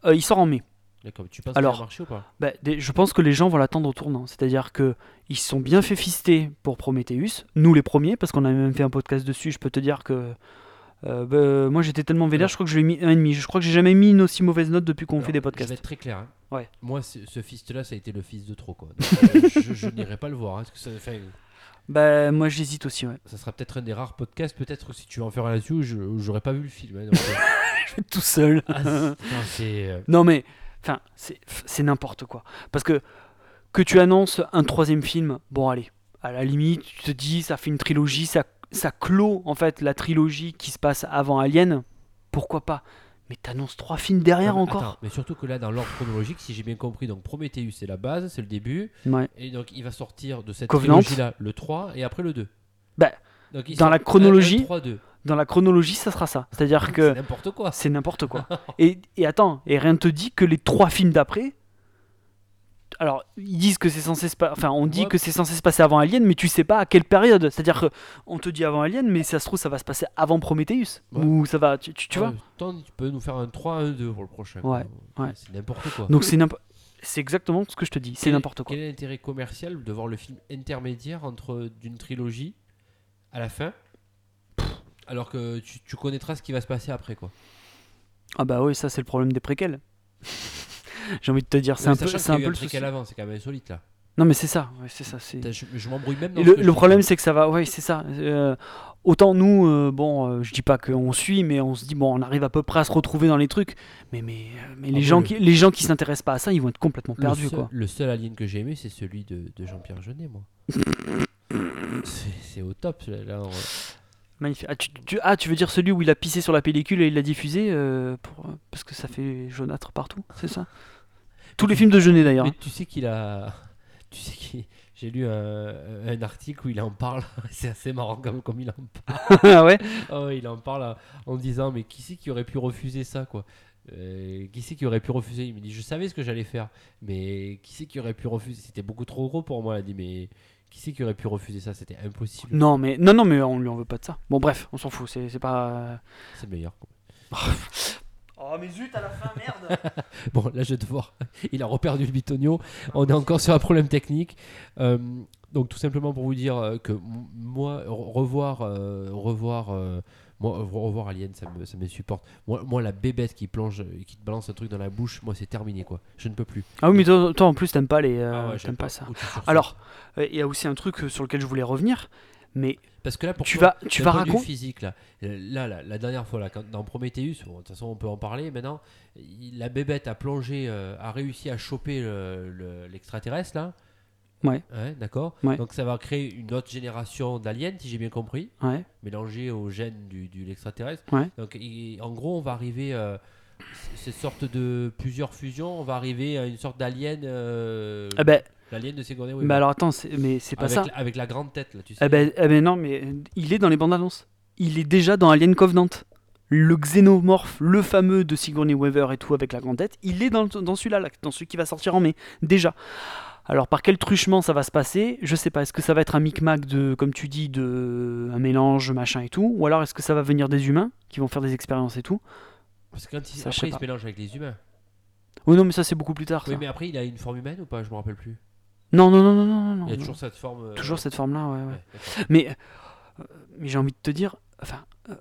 Euh, il sort en mai. D'accord, tu penses Alors- marcher ou pas Bah, des- je pense que les gens vont l'attendre au tournant. C'est-à-dire que ils se sont bien fait fister pour Prometheus, nous les premiers, parce qu'on a même fait un podcast dessus. Je peux te dire que euh, bah, moi j'étais tellement vénère, je crois que je lui ai mis un et demi. Je crois que j'ai jamais mis une aussi mauvaise note depuis qu'on fait des Je podcasts. vais être très clair. hein. Ouais. Moi, ce, fist-là, ça a été le fils de trop. Quoi. Donc, <laughs> euh, je je n'irai pas le voir. hein, parce que ça, enfin, Bah, moi j'hésite aussi, ouais. ça sera peut-être un des rares podcasts, peut-être si tu veux en faire un là-dessus, je- j'aurais pas vu le film. hein, donc, euh, <laughs> Tout seul. ah, Non mais, enfin, c'est n'importe quoi. Parce que que tu annonces un troisième film, bon allez, à la limite, tu te dis, ça fait une trilogie, ça, ça clôt en fait la trilogie qui se passe avant Alien, pourquoi pas? Mais t'annonces trois films derrière non, mais encore attends, mais surtout que là, dans l'ordre chronologique, si j'ai bien compris, donc Prometheus, c'est la base, c'est le début. Ouais. Et donc, il va sortir de cette trilogie-là le 3 et après le 2. Bah, Donc, dans la chronologie- 3, 2. Dans la chronologie, ça sera ça. C'est-à-dire C'est que n'importe quoi. c'est n'importe quoi. <laughs> et, et attends, et rien ne te dit que les trois films d'après. Alors, ils disent que c'est censé se pa- Enfin, on dit que c'est censé se passer avant Alien, mais tu sais pas à quelle période. C'est-à-dire que on te dit avant Alien, mais ça se trouve, ça va se passer avant Prometheus. Ouais. Ou ça va. Tu, tu- tu vois tant, tu peux nous faire un 3, un 2 pour le prochain. Ouais, ouais. C'est n'importe quoi. Donc, c'est n'importe. C'est exactement ce que je te dis. C'est Quel est- n'importe quoi. Quel est l'intérêt commercial de voir le film intermédiaire entre d'une trilogie à la fin? Alors que tu, tu connaîtras ce qui va se passer après quoi. Ah bah oui, ça c'est le problème des préquels. <laughs> J'ai envie de te dire, c'est Ouais, un peu, c'est un eu peu le préquel avant, c'est quand même insolite là. Non mais c'est ça, ouais, c'est ça. C'est... Je, je m'embrouille même dans Et ce le, le problème, c'est que ça va. Ouais, c'est ça. Euh, autant nous, euh, bon, euh, je dis pas qu'on suit, mais on se dit bon, on arrive à peu près à se retrouver dans les trucs. Mais mais euh, mais les Ah gens oui. qui les gens qui s'intéressent pas à ça, ils vont être complètement le perdus seul, quoi. le seul alien que j'ai aimé, c'est celui de, de Jean-Pierre Jeunet, moi. <laughs> c'est, au top on- Magnifique. Ah tu, tu- ah, tu veux dire celui où il a pissé sur la pellicule et il l'a diffusé euh, pour, parce que ça fait jaunâtre partout, c'est ça? Tous les films de Jeunet d'ailleurs. Mais hein. tu sais qu'il a. Tu sais qu'il. J'ai lu un, un article où il en parle. <laughs> c'est assez marrant comme, comme il en parle. <laughs> Ah ouais? Ah ouais, il en parle euh, en disant mais qui c'est qui aurait pu refuser ça quoi? Euh, Qui c'est qui aurait pu refuser? Il me dit je savais ce que j'allais faire, mais qui c'est qui aurait pu refuser? C'était beaucoup trop gros pour moi. Il a dit mais qui c'est qui aurait pu refuser ça? C'était impossible. Non mais non non mais on lui en veut pas de ça. Bon bref, on s'en fout. C'est, pas. C'est le meilleur. <laughs> Oh mais zut à la fin merde. <laughs> Bon là je vais te voir. <laughs> Il a reperdu le bitonio. On est encore sur un problème technique. Euh, donc tout simplement pour vous dire euh, que moi re- revoir euh, revoir euh, moi re- revoir Alien ça me ça me supporte. Moi, moi la bébête qui plonge qui te balance un truc dans la bouche, moi c'est terminé quoi. Je ne peux plus. ah oui mais toi, toi, en plus t'aimes pas les. euh, Ah ouais, t'aimes pas ça. Alors, euh, il y a aussi un truc euh, sur lequel je voulais revenir, mais parce que là pour tu vas, tu vas raconter. physique là, là, là, la dernière fois là, quand, dans Prometheus, de toute façon on peut en parler maintenant. la bébête a plongé, euh, a réussi à choper le- le- l'extraterrestre là. Ouais. d'accord. Ouais. Donc ça va créer une autre génération d'aliens, si j'ai bien compris, Ouais. mélangée aux gènes du, de l'extraterrestre. Donc en gros, on va arriver, euh, c- cette sorte de plusieurs fusions, on va arriver à une sorte d'alien, euh, Ah ben, l'alien de Sigourney mais Weaver. alors attends, c'est- mais c'est pas avec, ça. avec la grande tête, là, tu sais. Eh ben, eh ben non, mais euh, il est dans les bandes annonces. Il est déjà dans Alien Covenant. Le xénomorphe, le fameux de Sigourney Weaver et tout avec la grande tête, il est dans, dans celui-là, là, dans celui qui va sortir en mai. Déjà. Alors par quel truchement ça va se passer? Je sais pas. Est-ce que ça va être un micmac de, comme tu dis, de un mélange, machin et tout? Ou alors est-ce que ça va venir des humains qui vont faire des expériences et tout? Parce que quand il, Ça, après, il se mélange avec les humains. Oui, non, mais ça c'est beaucoup plus tard. ça. Oui, mais après, il a une forme humaine ou pas? Je me rappelle plus. Non, non, non, non, non, non. Il y a non. toujours cette forme. euh, Toujours cette forme-là, ouais, ouais. ouais. <laughs> Mais, euh, mais j'ai envie de te dire, enfin, euh,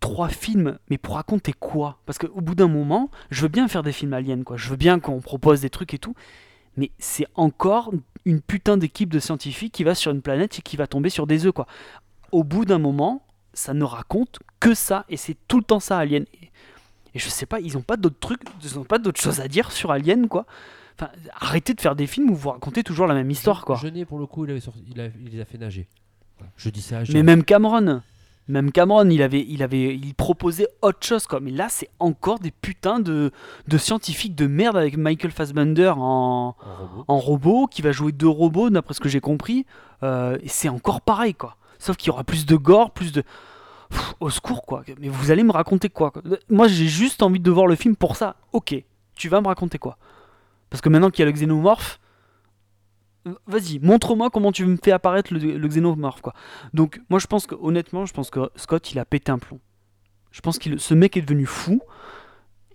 trois films, mais pour raconter quoi? Parce qu'au bout d'un moment, je veux bien faire des films aliens, quoi. Je veux bien qu'on propose des trucs et tout, mais c'est encore une putain d'équipe de scientifiques qui va sur une planète et qui va tomber sur des œufs, quoi. Au bout d'un moment, ça ne raconte que ça, et c'est tout le temps ça, Alien. Et, je sais pas, ils ont pas d'autres trucs, ils ont pas d'autres choses à dire sur Alien, quoi. Enfin, arrêtez de faire des films où vous racontez toujours la même histoire, quoi. Jeunet, pour le coup, il, avait sorti- il, a- il les a fait nager. Je dis ça. je- Mais même Cameron, même Cameron, il avait, il avait, il proposait autre chose quoi. Mais là, c'est encore des putains de, de scientifiques de merde avec Michael Fassbender en, En robot. en robot, qui va jouer deux robots, d'après ce que j'ai compris. Euh, et c'est encore pareil quoi. Sauf qu'il y aura plus de gore, plus de Pff, au secours quoi. Mais vous allez me raconter quoi, quoi Moi, j'ai juste envie de voir le film pour ça. Ok, tu vas me raconter quoi Parce que maintenant qu'il y a le xénomorphe. Vas-y, montre-moi comment tu me fais apparaître le, le xénomorphe quoi. Donc moi je pense que honnêtement, je pense que Scott il a pété un plomb. Je pense que ce mec est devenu fou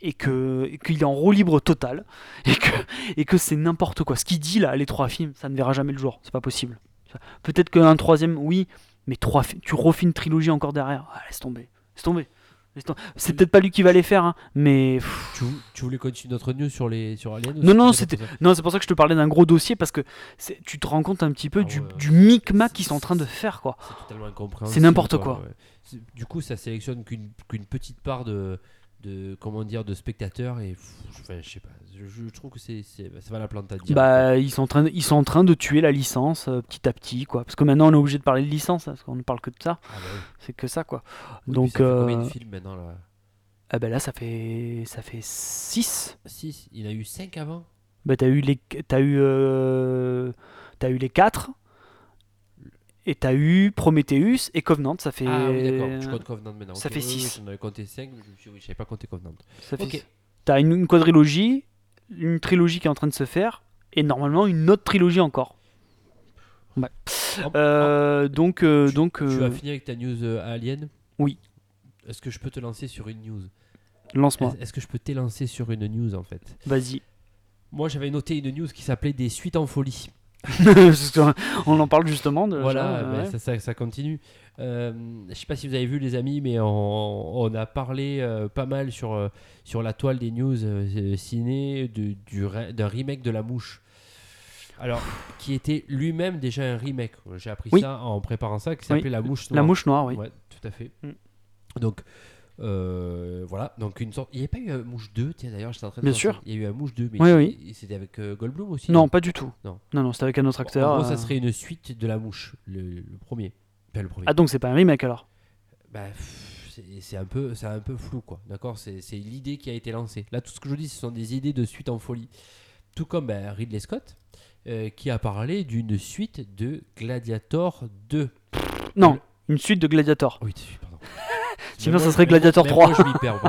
et qu'il est en roue libre total et que et que c'est n'importe quoi. Ce qu'il dit là, les trois films, ça ne verra jamais le jour. C'est pas possible. Peut-être qu'un troisième, oui, mais trois, tu refais une trilogie encore derrière. Ah, laisse tomber, laisse tomber. C'est peut-être pas lui qui va les faire, hein, mais Tu, tu voulais continuer notre news sur, les, sur Alien Non, non, c'était non, c'est pour ça que je te parlais d'un gros dossier parce que tu te rends compte un petit peu Ah du, ouais. du micmac qu'ils sont en train de faire quoi. C'est totalement incompréhensible. C'est n'importe quoi. ouais. Du coup, ça sélectionne qu'une qu'une petite part de, de comment dire de spectateurs et pff, je, enfin, je sais pas. Je, je trouve que c'est ça va la plante à dire. Bah, ils sont, en train de, ils sont en train de tuer la licence euh, petit à petit, quoi. Parce que maintenant, on est obligé de parler de licence, hein, parce qu'on ne parle que de ça. Ah bah oui. C'est que ça, quoi. Oui, Donc, ça fait combien de euh, films maintenant là ah ben là, ça fait, ça fait 6. 6. Il a eu 5 avant. Bah, t'as eu les, t'as eu, euh, t'as eu les 4. Et t'as eu Prometheus et Covenant, ça fait. Ah oui, d'accord. Je compte Covenant maintenant. ça Ok, fait oui, oui, six. J'en avais compté 5, mais je oui, je savais pas compté Covenant. ça fait Ok. six. T'as une, une quadrilogie, une trilogie qui est en train de se faire, et normalement une autre trilogie encore. Ouais. En- Euh, donc, euh, Tu- donc, Tu euh, as fini avec ta news euh, Alien Oui. Est-ce que je peux te lancer sur une news lance-moi. Est-ce est-ce que je peux t'élancer sur une news en fait? Vas-y. Moi j'avais noté une news qui s'appelait des suites en folie. <laughs> On en parle justement de Voilà, ça, ben, ouais. ça, ça- ça continue. Euh, je sais pas si vous avez vu les amis, mais on, on a parlé euh, pas mal sur, euh, sur la toile des news euh, ciné de- du re- d'un remake de La Mouche. Alors, qui était lui-même déjà un remake. J'ai appris Oui. ça en préparant ça, qui Oui. s'appelait La Mouche La Noire. mouche noire, oui. Ouais, tout à fait. Mm. Donc, euh, voilà. Donc, une sorte. Il n'y avait pas eu un Mouche 2, tiens d'ailleurs, j'étais en train de Bien penser. sûr. Il y a eu un Mouche 2, mais Oui, oui. c'était avec euh, Goldblum aussi. Non, pas du tout. Non. non, non, c'était avec un autre acteur. En gros, ça euh. serait une suite de La Mouche, le, le premier. Enfin, le premier. Ah, donc c'est pas un remake alors? Bah, pff, c'est- c'est un peu c'est un peu flou quoi d'accord? C'est c'est l'idée qui a été lancée là tout ce que je dis ce sont des idées de suite en folie tout comme bah, Ridley Scott euh, qui a parlé d'une suite de Gladiator 2 Non, une suite de Gladiator. oui pardon Sinon, Même ça moi, serait moi- Gladiator même 3. moi, je m'y perds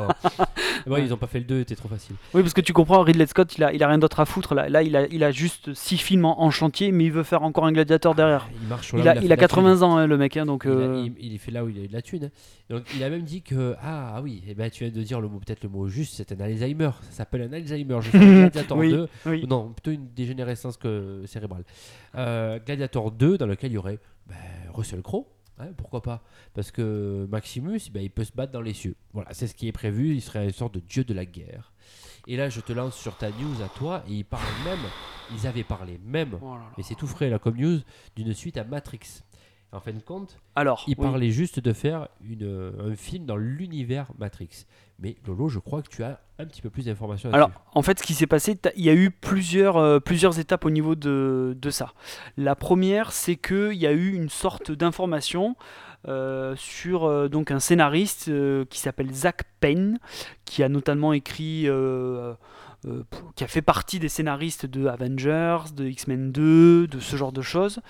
<laughs> ils ont pas fait le 2 c'était trop facile Oui, parce que tu comprends, Ridley Scott, il a, il a rien d'autre à foutre. Là, là il, a, il a juste 6 films en, en chantier, mais il veut faire encore un Gladiator derrière. il marche sur là Il a, fait il de a la thune. 80 ans, hein, le mec, hein, donc. Euh, il- il fait là où il a eu de la thune. hein. Donc il a même dit que ah, ah oui, eh ben, tu viens de dire le mot peut-être le mot juste, c'est un Alzheimer. Ça s'appelle un Alzheimer. Je fais un <laughs> Gladiator Oui, 2. oui. Non, plutôt une dégénérescence que cérébrale. Euh, Gladiator 2, dans lequel il y aurait ben, Russell Crowe. Hein, pourquoi pas Parce que Maximus, ben, il peut se battre dans les cieux. Voilà, c'est ce qui est prévu. Il serait une sorte de dieu de la guerre. Et là, je te lance sur ta news à toi. Et ils parlent même, ils avaient parlé même, Oh là là. mais c'est tout frais là comme news, d'une suite à Matrix. En fin de compte, Alors, il oui. parlait juste de faire une, un film dans l'univers Matrix. Mais Lolo, je crois que tu as un petit peu plus d'informations Alors, en fait, ce qui s'est passé, il y a eu plusieurs, euh, plusieurs étapes au niveau de, de ça. La première, c'est qu'il y a eu une sorte d'information euh, sur euh, donc un scénariste qui s'appelle Zach Payne, qui a notamment écrit, euh, qui a fait partie des scénaristes de Avengers, de X-Men 2, de ce genre de choses,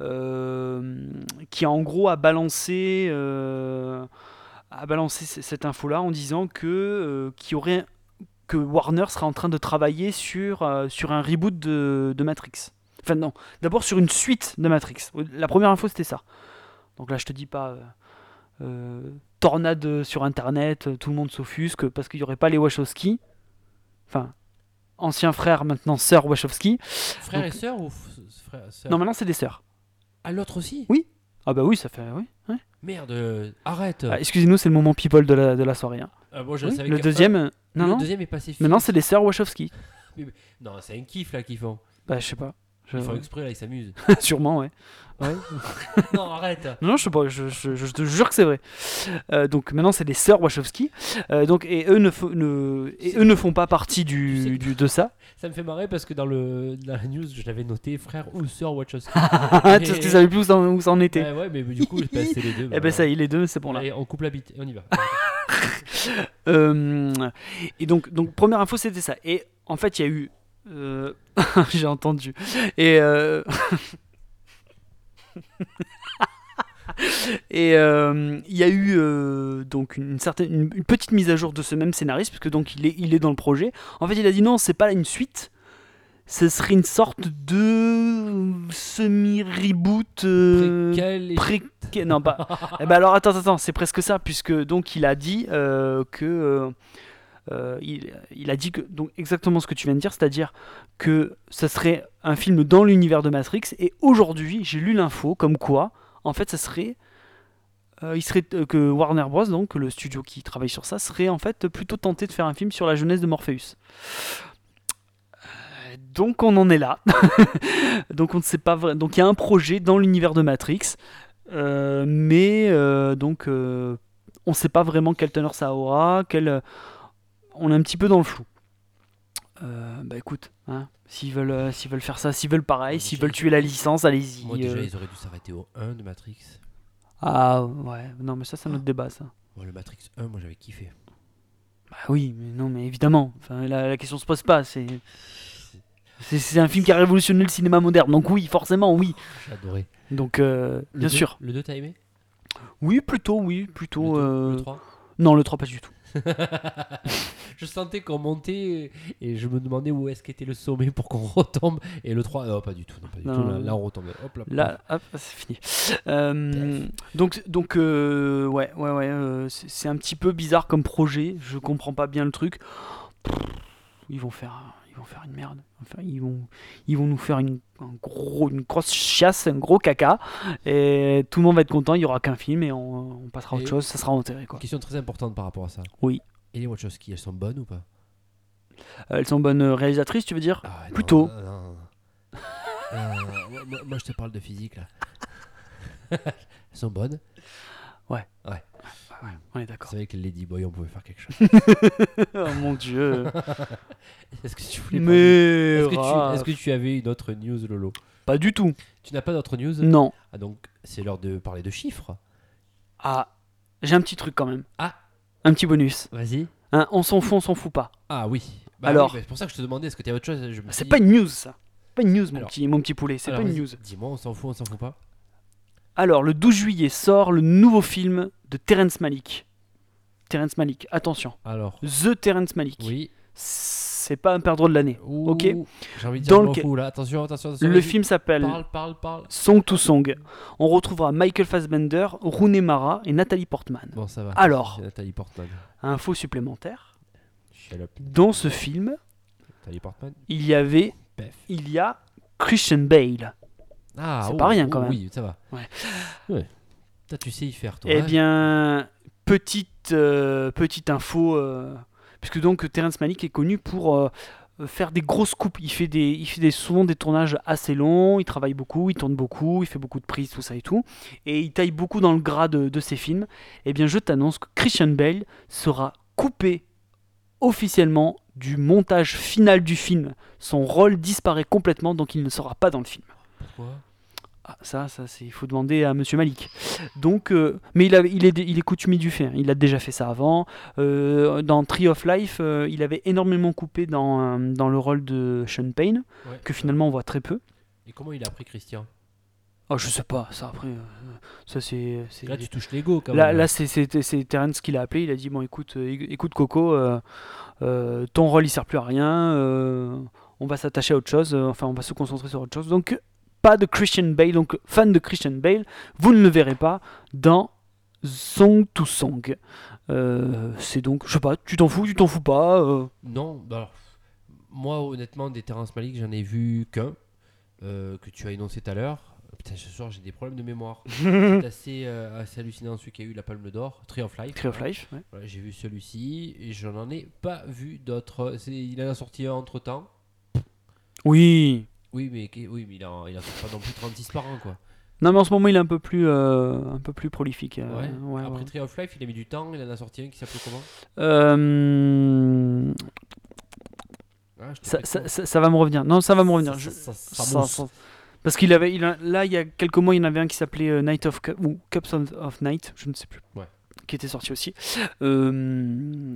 euh, qui en gros a balancé. euh, a balancé cette info-là en disant que euh, y aurait que Warner sera en train de travailler sur, euh, sur un reboot de, de Matrix. Enfin non, d'abord sur une suite de Matrix. La première info c'était ça. Donc là je te dis pas euh, euh, tornade sur internet, tout le monde s'offusque parce qu'il n'y aurait pas les Wachowski. Enfin, ancien frère, maintenant sœur Wachowski. Frère donc- et sœur ou frère, sœur? Non maintenant c'est des sœurs. Ah, l'autre aussi? Oui. Ah bah oui, ça fait... Oui, ouais. Merde, euh, arrête. Ah, Excusez-nous, c'est le moment people de la, de la soirée. hein. Ah, moi, je Oui, savais le deuxième... euh, Le Non, non. deuxième est passé Maintenant c'est les sœurs Wachowski. <laughs> Non, c'est un kiff là qu'ils font. Bah je sais pas. Je- Ils font exprès là, ils s'amusent. <laughs> Sûrement, ouais. ouais. <laughs> non, arrête. Non, non, je sais pas, je, je- je te jure que c'est vrai. Euh, donc maintenant, c'est les sœurs Wachowski. Euh, donc, et, eux ne fo- ne, et eux ne font pas partie Tu du, sais- du- de ça. Ça me fait marrer parce que dans, le, dans la news, je l'avais noté frère ou sœur Wachowski. <laughs> Parce qu'ils savaient plus où ça, où ça en était. Ouais, ouais, mais du coup, bah, c'est les deux. Eh ben ça y est, les deux, c'est bon là. Allez, on coupe la bite et on y va. Euh, et donc, donc, première info, c'était ça. Et en fait, il y a eu. Euh, <laughs> J'ai entendu. Et. euh, <laughs> Et euh, il y a eu euh, donc une, certaine, une, une petite mise à jour de ce même scénariste, puisque donc il est, il est dans le projet. En fait, il a dit non, c'est pas une suite, ce serait une sorte de semi-reboot. euh, Préquel pré- non pas <laughs> eh ben alors attends attends c'est presque ça puisque donc il a dit que euh, il, a dit donc exactement ce que tu viens de dire c'est-à-dire que ça serait un film dans l'univers de Matrix et aujourd'hui j'ai lu l'info comme quoi en fait ça serait euh, il serait euh, que Warner Bros donc le studio qui travaille sur ça serait en fait plutôt tenté de faire un film sur la jeunesse de Morpheus. Donc on en est là. <laughs> Donc on ne sait pas donc il y a un projet dans l'univers de Matrix mais donc on ne sait pas vraiment quelle teneur ça aura, quel, on est un petit peu dans le flou. Euh, bah écoute, hein, s'ils veulent, euh, s'ils veulent faire ça, s'ils veulent pareil, s'ils déjà, veulent tuer la licence, allez-y. Moi, déjà, euh. ils auraient dû s'arrêter au 1 de Matrix. Ah ouais, non mais ça c'est un autre débat ça. Le Matrix 1, moi, j'avais kiffé. Bah oui, mais non mais évidemment, enfin, la, la question se pose pas, c'est... C'est, c'est un film qui a révolutionné le cinéma moderne, donc oui, forcément, oui. J'ai adoré. Donc, euh, Le bien deux- sûr. Le 2, t'as aimé? Oui, plutôt, oui, Le, plutôt... deux, euh, le 3 Non, le 3, pas du tout. <laughs> Je sentais qu'on montait et je me demandais où est-ce qu'était le sommet pour qu'on retombe. Et le 3, non, pas du tout. Non, pas du Non. tout. Là, là, on retombe. Hop là. Là, hop, c'est fini. Euh, donc, donc euh, ouais, ouais, ouais, euh, c'est un petit peu bizarre comme projet. Je comprends pas bien le truc. Pff, Ils vont faire, ils vont faire une merde. Enfin, ils vont, ils vont nous faire une, un gros, une grosse chiasse, un gros caca, et tout le monde va être content. Il y aura qu'un film et on, on passera à autre chose. Ça sera enterré quoi. Question très importante par rapport à ça. Oui. Et les Wachowski, elles sont bonnes ou pas? Euh, elles sont bonnes réalisatrices, tu veux dire? Ah, non, Plutôt. non, non, non. Euh, moi- moi, moi, je te parle de physique là. <laughs> elles sont bonnes? Ouais. Ouais. On est d'accord. savez que Lady Boy, on pouvait faire quelque chose. <laughs> oh mon dieu. <laughs> Est-ce que tu voulais Mais Est-ce que, tu, Raph, est-ce que tu avais une autre news, Lolo pas du tout. Tu n'as pas d'autre news Non. Ah donc, c'est l'heure de parler de chiffres. Ah, j'ai un petit truc quand même. Ah. Un petit bonus. Vas-y. Hein, on s'en fout, on s'en fout pas. Ah oui. Bah Alors. oui, bah, c'est pour ça que je te demandais, est-ce que tu as autre chose? Je me suis C'est pas une news ça. Pas une news mon Alors. petit, mon petit poulet, c'est pas une news. Dis-moi, on s'en fout, on s'en fout pas Alors, le 12 juillet sort le nouveau film de Terrence Malick. Terrence Malick, attention. Alors, The Terrence Malick. oui. C'est pas un perdreau de l'année. Ok. J'ai envie de dire fous, là. Attention, attention, attention. Le film s'appelle Parle, parle, parle. Song to Song. On retrouvera Michael Fassbender, Rooney Mara et Nathalie Portman. Bon, ça va. Alors. Nathalie Portman. Info supplémentaire. Dans ce film, Portman. il y avait, il y a Christian Bale. Ah, C'est oh, pas rien, quand oh, même. Oui, ça va. Ouais. Tu sais y faire, toi. Eh hein bien, petite, euh, petite info, euh, puisque donc Terrence Malick est connu pour euh, faire des grosses coupes. Il fait, des, il fait des, souvent des tournages assez longs, il travaille beaucoup, il tourne beaucoup, il fait beaucoup de prises, tout ça et tout. Et il taille beaucoup dans le gras de, de ses films. Eh bien, je t'annonce que Christian Bale sera coupé officiellement du montage final du film. Son rôle disparaît complètement, donc il ne sera pas dans le film. Pourquoi? Ah, ça, ça c'est, il faut demander à Monsieur Malik. Donc, euh, mais il, a- il, est, il est coutumier du fait. hein. Il a déjà fait ça avant. Euh, dans Tree of Life, euh, il avait énormément coupé dans, dans le rôle de Sean Payne, Ouais. que finalement on voit très peu. Et comment il a appris Christian? Oh, je sais pas, ça après, ça c'est. Là, tu touches l'ego quand Là, même. là c'est, c'est, c'est Terrence qui l'a appelé. Il a dit Bon, écoute, éc- écoute Coco, ton rôle il sert plus à rien. on va s'attacher à autre chose. enfin, on va se concentrer sur autre chose. Donc, pas de Christian Bale. Donc, fan de Christian Bale, vous ne le verrez pas dans Song to Song. Euh, c'est donc, je sais pas, tu t'en fous, tu t'en fous pas. euh, Non, bah alors, moi honnêtement, des Terrence Malick, j'en ai vu qu'un, euh, que tu as énoncé tout à l'heure. Putain, ce soir j'ai des problèmes de mémoire. <laughs> C'est assez, assez hallucinant celui qui a eu la Palme d'Or, Tree of Life. Tree of Life. ouais. Voilà, j'ai vu celui-ci et je n'en ai pas vu d'autres. Il en a sorti un entre temps. Oui. Oui, mais, oui, mais il, en, il en pas non plus 36 par an quoi. Non, mais en ce moment, il est un peu plus, euh, un peu plus prolifique. euh, Ouais. ouais, Après ouais. Tree of Life, il a mis du temps, il en a sorti un qui s'appelait comment? Euh, Ah, ça, ça, ça- ça va me revenir. Non, ça va me revenir. Je- Parce qu'il avait, il a- là, il y a quelques mois, il y en avait un qui s'appelait Night of ou Cups of, of Night, je ne sais plus. Ouais. Qui était sorti aussi. Euh,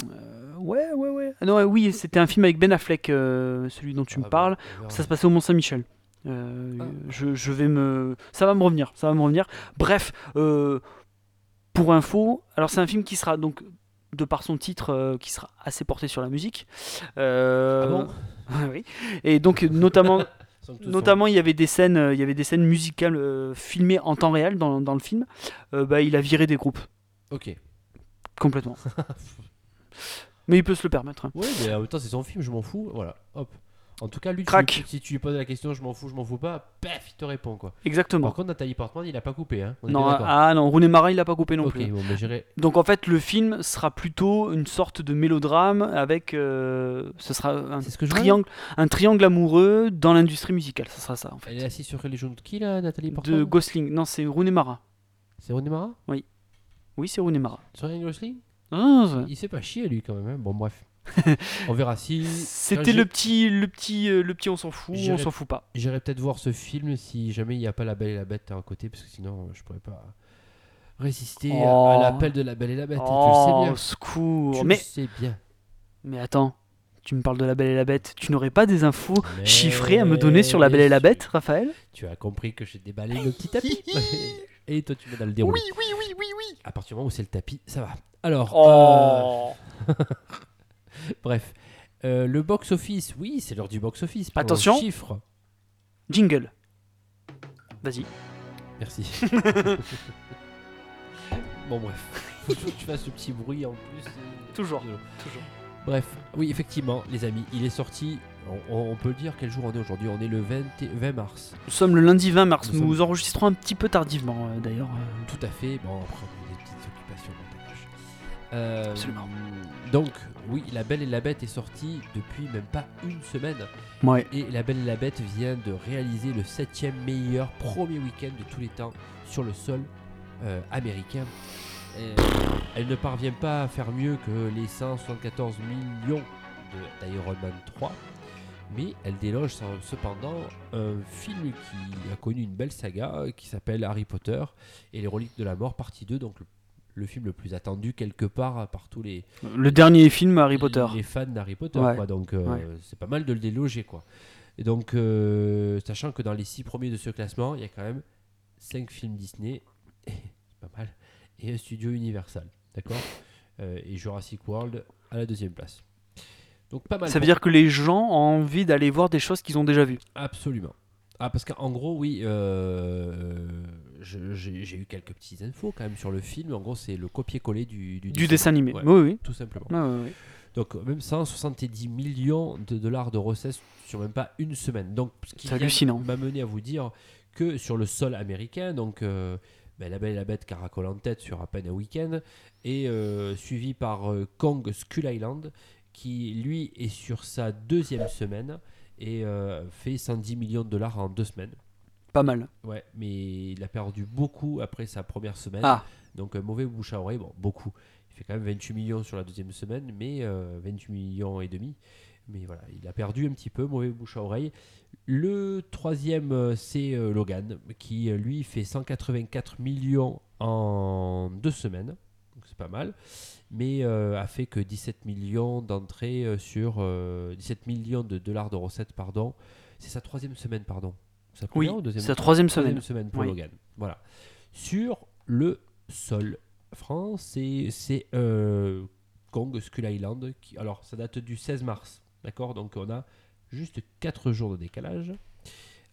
ouais, ouais, ouais. Ah non, oui, c'était un film avec Ben Affleck, euh, celui dont tu Ah, me bah, parles. Ça se passait au Mont-Saint-Michel. Euh, Ah. je, je vais me. Ça va me revenir. Ça va me revenir. Bref, euh, pour info, alors c'est un film qui sera donc de par son titre euh, qui sera assez porté sur la musique. Ah bon? <laughs> Oui. Et donc notamment <laughs> notamment il y avait des scènes il y avait des scènes musicales filmées en temps réel dans, dans le film. Bah, il a viré des groupes Ok. complètement. <laughs> Mais il peut se le permettre. hein. Ouais, mais en même temps, c'est son film, je m'en fous. Voilà, hop. En tout cas, lui, tu Crac. si tu lui poses la question, je m'en fous, je m'en fous pas, paf, il te répond quoi. Exactement. Par contre, Nathalie Portman, il a pas coupé, hein. On Non, d'accord. ah non, Rooney Mara il l'a pas coupé non plus. bon, j'irai. Donc en fait, le film sera plutôt une sorte de mélodrame avec, euh, ce sera un C'est ce que triangle, un triangle amoureux dans l'industrie musicale. Ça sera ça en Elle est fait. assise sur Religion de qui là, Nathalie Portman? De Gosling, non c'est Rooney Mara. C'est Rooney Mara? Oui, c'est Rooney Mara. Sur Ryan Gosling Ah, Il s'est pas chier lui quand même. hein. Bon, bref. <laughs> on verra si. C'était le petit, le petit, euh, le petit, on s'en fout, on J'irai- s'en fout pas. J'irai peut-être voir ce film si jamais il n'y a pas La Belle et la Bête à côté, parce que sinon je pourrais pas résister à- Oh. l'appel de La Belle et la Bête. et tu le Oh, sais bien. au secours. Tu Mais, le sais bien. mais attends, tu me parles de la Belle et la Bête. Tu n'aurais pas des infos chiffrées à me donner sur la Belle et la bien Bête, Raphaël? Tu as compris que j'ai déballé le petit tapis. <laughs> Et toi, tu m'as dans le déroulé. oui, oui, oui, oui. À partir du moment où c'est le tapis, ça va. Alors, Oh. euh, <laughs> bref. Euh, le box-office, oui, c'est l'heure du box-office. Attention. Jingle. Vas-y. Merci. <laughs> <laughs> bon, bref. Faut toujours que tu fasses ce petit bruit en plus. Toujours. Toujours. Bref, oui, effectivement, les amis, il est sorti. On, on peut le dire quel jour on est aujourd'hui. On est le 20, et- 20 mars. Nous sommes le lundi 20 mars. Nous Nous, sommes- enregistrons un petit peu tardivement euh, d'ailleurs. euh. Tout à fait. Bon, après, on a des petites occupations. Euh, Absolument. Donc, oui, La Belle et la Bête est sortie depuis même pas une semaine. Ouais. Et La Belle et la Bête vient de réaliser le septième meilleur premier week-end de tous les temps sur le sol euh, américain. Elle ne parvient pas à faire mieux que les 174 millions de- d'Iron Man 3. Mais elle déloge cependant un film qui a connu une belle saga qui s'appelle Harry Potter et les reliques de la mort partie 2, donc le, le film le plus attendu quelque part par tous les, Le dernier film Harry Potter. les fans d'Harry Potter. Ouais. Quoi, donc euh, Ouais. c'est pas mal de le déloger. Quoi. Et donc, euh, sachant que dans les six premiers de ce classement, il y a quand même 5 films Disney, <laughs> c'est pas mal, et un studio Universal. D'accord? Euh, Et Jurassic World à la deuxième place. Donc pas mal. Ça veut dire que les gens ont envie d'aller voir des choses qu'ils ont déjà vues. Absolument. Ah, parce qu'en gros, oui, euh, j'ai eu quelques petites infos quand même sur le film. En gros, c'est le copier-coller du, du, Du dessin animé. Ouais, Oui, oui. Tout simplement. Donc même 170 millions de dollars de recettes sur même pas une semaine. Donc ce qui hallucinant. m'amener à vous dire que sur le sol américain, donc euh, ben, La Belle et la Bête caracole en tête sur à peine un week-end, et euh, suivi par Kong Skull Island, qui lui est sur sa deuxième semaine et euh, fait 110 millions de dollars en deux semaines. Pas mal. Ouais, mais il a perdu beaucoup après sa première semaine. Ah, Donc un mauvais bouche à oreille, bon, beaucoup. Il fait quand même 28 millions sur la deuxième semaine, mais euh, 28 millions et demi. Mais voilà, il a perdu un petit peu, mauvais bouche à oreille. Le troisième, euh, c'est euh, Logan, qui euh, lui fait 184 millions en deux semaines. C'est pas mal. Mais euh, a fait que 17 millions d'entrées euh, sur euh, 17 millions de dollars de recettes, pardon. C'est sa troisième semaine, pardon. Sa oui, c'est la troisième semaine. semaine pour Oui. Logan. Voilà. Sur le sol France, c'est- euh, Kong Skull Island. Qui, alors, ça date du 16 mars. D'accord Donc, on a juste 4 jours de décalage.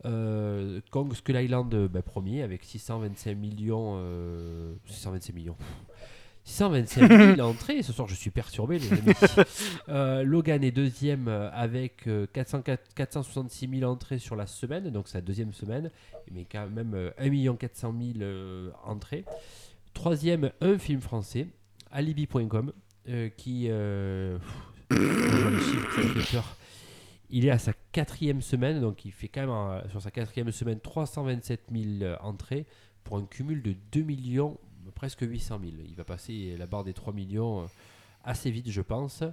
Euh, Kong Skull Island, euh, bah, premier, avec 625 millions. euh, 625 millions. 625 000 <laughs> entrées. Ce soir, je suis perturbé, les amis. <laughs> Euh, Logan est deuxième euh, avec euh, 404 466 000 entrées sur la semaine, donc sa deuxième semaine, mais quand même euh, 1 400 000 euh, entrées. Troisième, un film français, Alibi.com, euh, qui. euh, pff, je vois les chiffres, ça fait peur. Il est à sa quatrième semaine, donc il fait quand même sur sa quatrième semaine 327 000 euh, entrées pour un cumul de 2 millions, presque 800 000. Il va passer la barre des 3 millions euh, assez vite, je pense.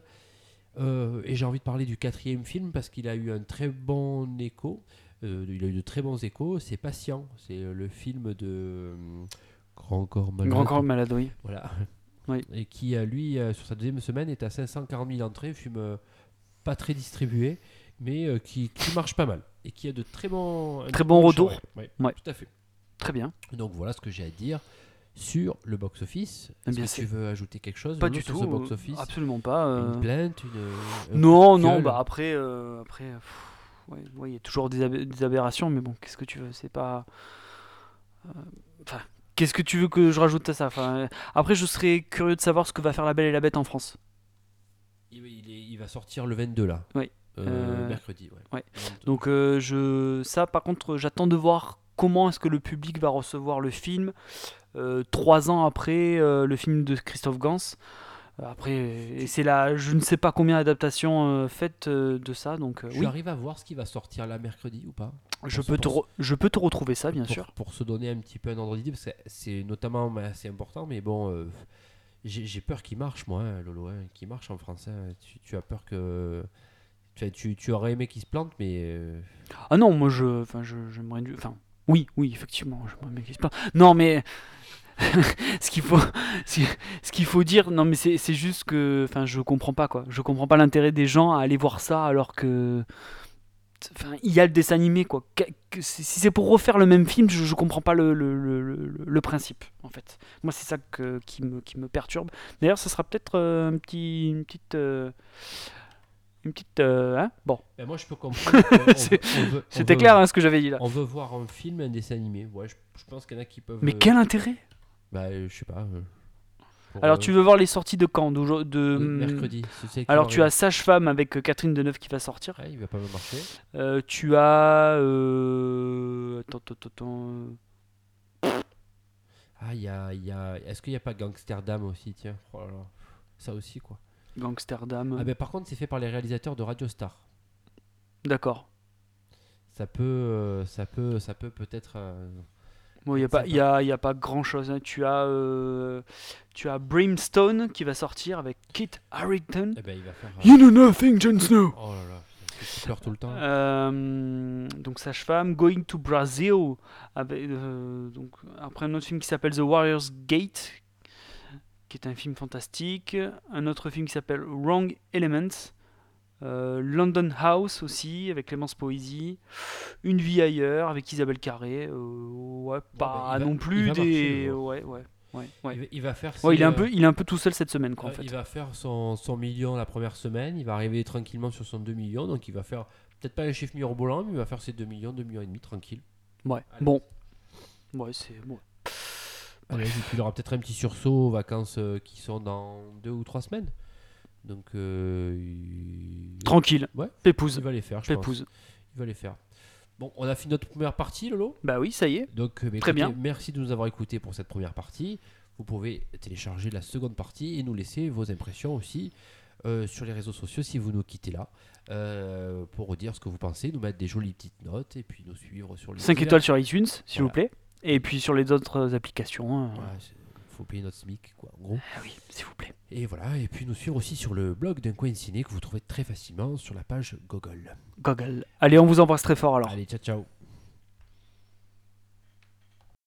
Euh, et j'ai envie de parler du quatrième film parce qu'il a eu un très bon écho. Euh, il a eu de très bons échos. C'est Patient. C'est le film de Grand Corps Malade. Grand corps malade, oui. Voilà. Oui. Et qui, lui, sur sa deuxième semaine, est à 540 000 entrées. Film pas très distribué, mais qui, qui marche pas mal. Et qui a de très bons. Très bon bouche à retour. oreille. Ouais, Ouais. Tout à fait. Très bien. Donc voilà ce que j'ai à dire sur le box-office. Est-ce que tu veux ajouter quelque chose Pas du sur tout. ce euh, box-office Absolument pas. euh, Une plainte une, un Non, non, bah après, euh, après, euh, pff, ouais, ouais, il y a toujours des, ab- des aberrations, mais bon, qu'est-ce que tu veux, c'est pas. euh, Enfin, qu'est-ce que tu veux que je rajoute à ça? Enfin, euh, après, je serais curieux de savoir ce que va faire la Belle et la Bête en France. Il, il est- il va sortir le 22 là. Oui. Euh, Euh, mercredi, ouais. ouais. 22. Donc, euh, je, ça, par contre, j'attends de voir comment est-ce que le public va recevoir le film euh, trois ans après euh, le film de Christophe Gans. Euh, Après, c'est là, je ne sais pas combien d'adaptations euh, faites euh, de ça, donc euh, tu oui, arrives à voir ce qui va sortir là mercredi ou pas je peux, te je peux te retrouver ça, bien pour, sûr. Pour se donner un petit peu un ordre d'idée, parce que c'est notamment assez important, mais bon, euh, j'ai peur qu'il marche, moi, hein, Lolo, hein, qu'il marche en français. hein. Tu, tu as peur que. Tu, tu aurais aimé qu'il se plante, mais. euh, Ah non, moi je, enfin j'aimerais, du- enfin oui, oui, effectivement, j'aimerais bien qu'il se plante. Non, mais <laughs> ce qu'il faut, ce qu'il faut dire, non, mais c'est, juste que, enfin, je comprends pas quoi. Je comprends pas l'intérêt des gens à aller voir ça alors que, enfin, il y a le dessin animé quoi. Que- que- si c'est pour refaire le même film, je, je comprends pas le, le, le, principe en fait. Moi, c'est ça que, qui me, qui me perturbe. D'ailleurs, ce sera peut-être euh, un petit, une petite, euh, une petite, euh, hein, bon. ben, moi, je peux comprendre. <laughs> C'était clair hein, ce que j'avais dit là. On veut voir un film, un dessin animé. Ouais, je, je pense qu'il y en a qui peuvent. Mais quel intérêt? Bah, euh, je sais pas. euh, Alors euh, tu veux voir les sorties de quand de, hum, mercredi. Alors tu as. Sage Femme avec Catherine Deneuve qui va sortir. Ouais, il va pas me marcher. Euh, tu as euh, attends attends attends. Ah, il y a. y a... Est-ce qu'il n'y a pas Gangsterdam aussi, tiens Oh là là. Ça aussi, quoi. Gangsterdam. Ah, ben par contre, c'est fait par les réalisateurs de Radio Star. D'accord. Ça peut. ça peut. Ça peut peut-être. Bon, il y a pas y a, y a pas grand chose. Tu as euh, tu as Brimstone qui va sortir avec Kit Harington. Eh ben, il va faire. euh, You know nothing, Jon Snow. Oh là là. Tu pleures tout le temps. Euh, donc Sage Femme, Going to Brazil, avec, euh, donc, après un autre film qui s'appelle The Warrior's Gate, qui est un film fantastique, un autre film qui s'appelle Wrong Elements, euh, London House aussi, avec Clémence Poésy, Une vie ailleurs, avec Isabelle Carré, euh, ouais, pas bah, va- non plus marcher, des... ouais, ouais, ouais, ouais. Il, va, il va faire. Ouais, il, est un euh, peu, il est un peu tout seul cette semaine, quoi, en euh, fait. Il va faire son, son million la première semaine. Il va arriver tranquillement sur son 2 millions. Donc, il va faire. Peut-être pas un chiffre mirobolant, mais il va faire ses 2 millions, 2 millions et demi, tranquille. Ouais, Allez. bon. Ouais, c'est... Bon. Allez, il aura peut-être un petit sursaut aux vacances euh, qui sont dans 2 ou 3 semaines. Donc, euh, il... Tranquille, Ouais. Pépouze, il va les faire, je pense. Pépouze. Il va les faire. Bon, on a fini notre première partie, Lolo? Bah oui, ça y est. Donc, euh, bah, Très écoutez, bien. merci de nous avoir écoutés pour cette première partie. Vous pouvez télécharger la seconde partie et nous laisser vos impressions aussi euh, sur les réseaux sociaux si vous nous quittez là. euh, pour dire ce que vous pensez, nous mettre des jolies petites notes et puis nous suivre sur les 5 divers- étoiles sur iTunes, s'il vous plaît. Et puis sur les autres applications. euh, Ouais, faut payer notre SMIC, quoi, en gros. Ah oui, s'il vous plaît. Et voilà, et puis nous suivre aussi sur le blog d'un coin ciné que vous trouvez très facilement sur la page Google. Goggle. Allez, on vous embrasse très fort alors. Allez, ciao ciao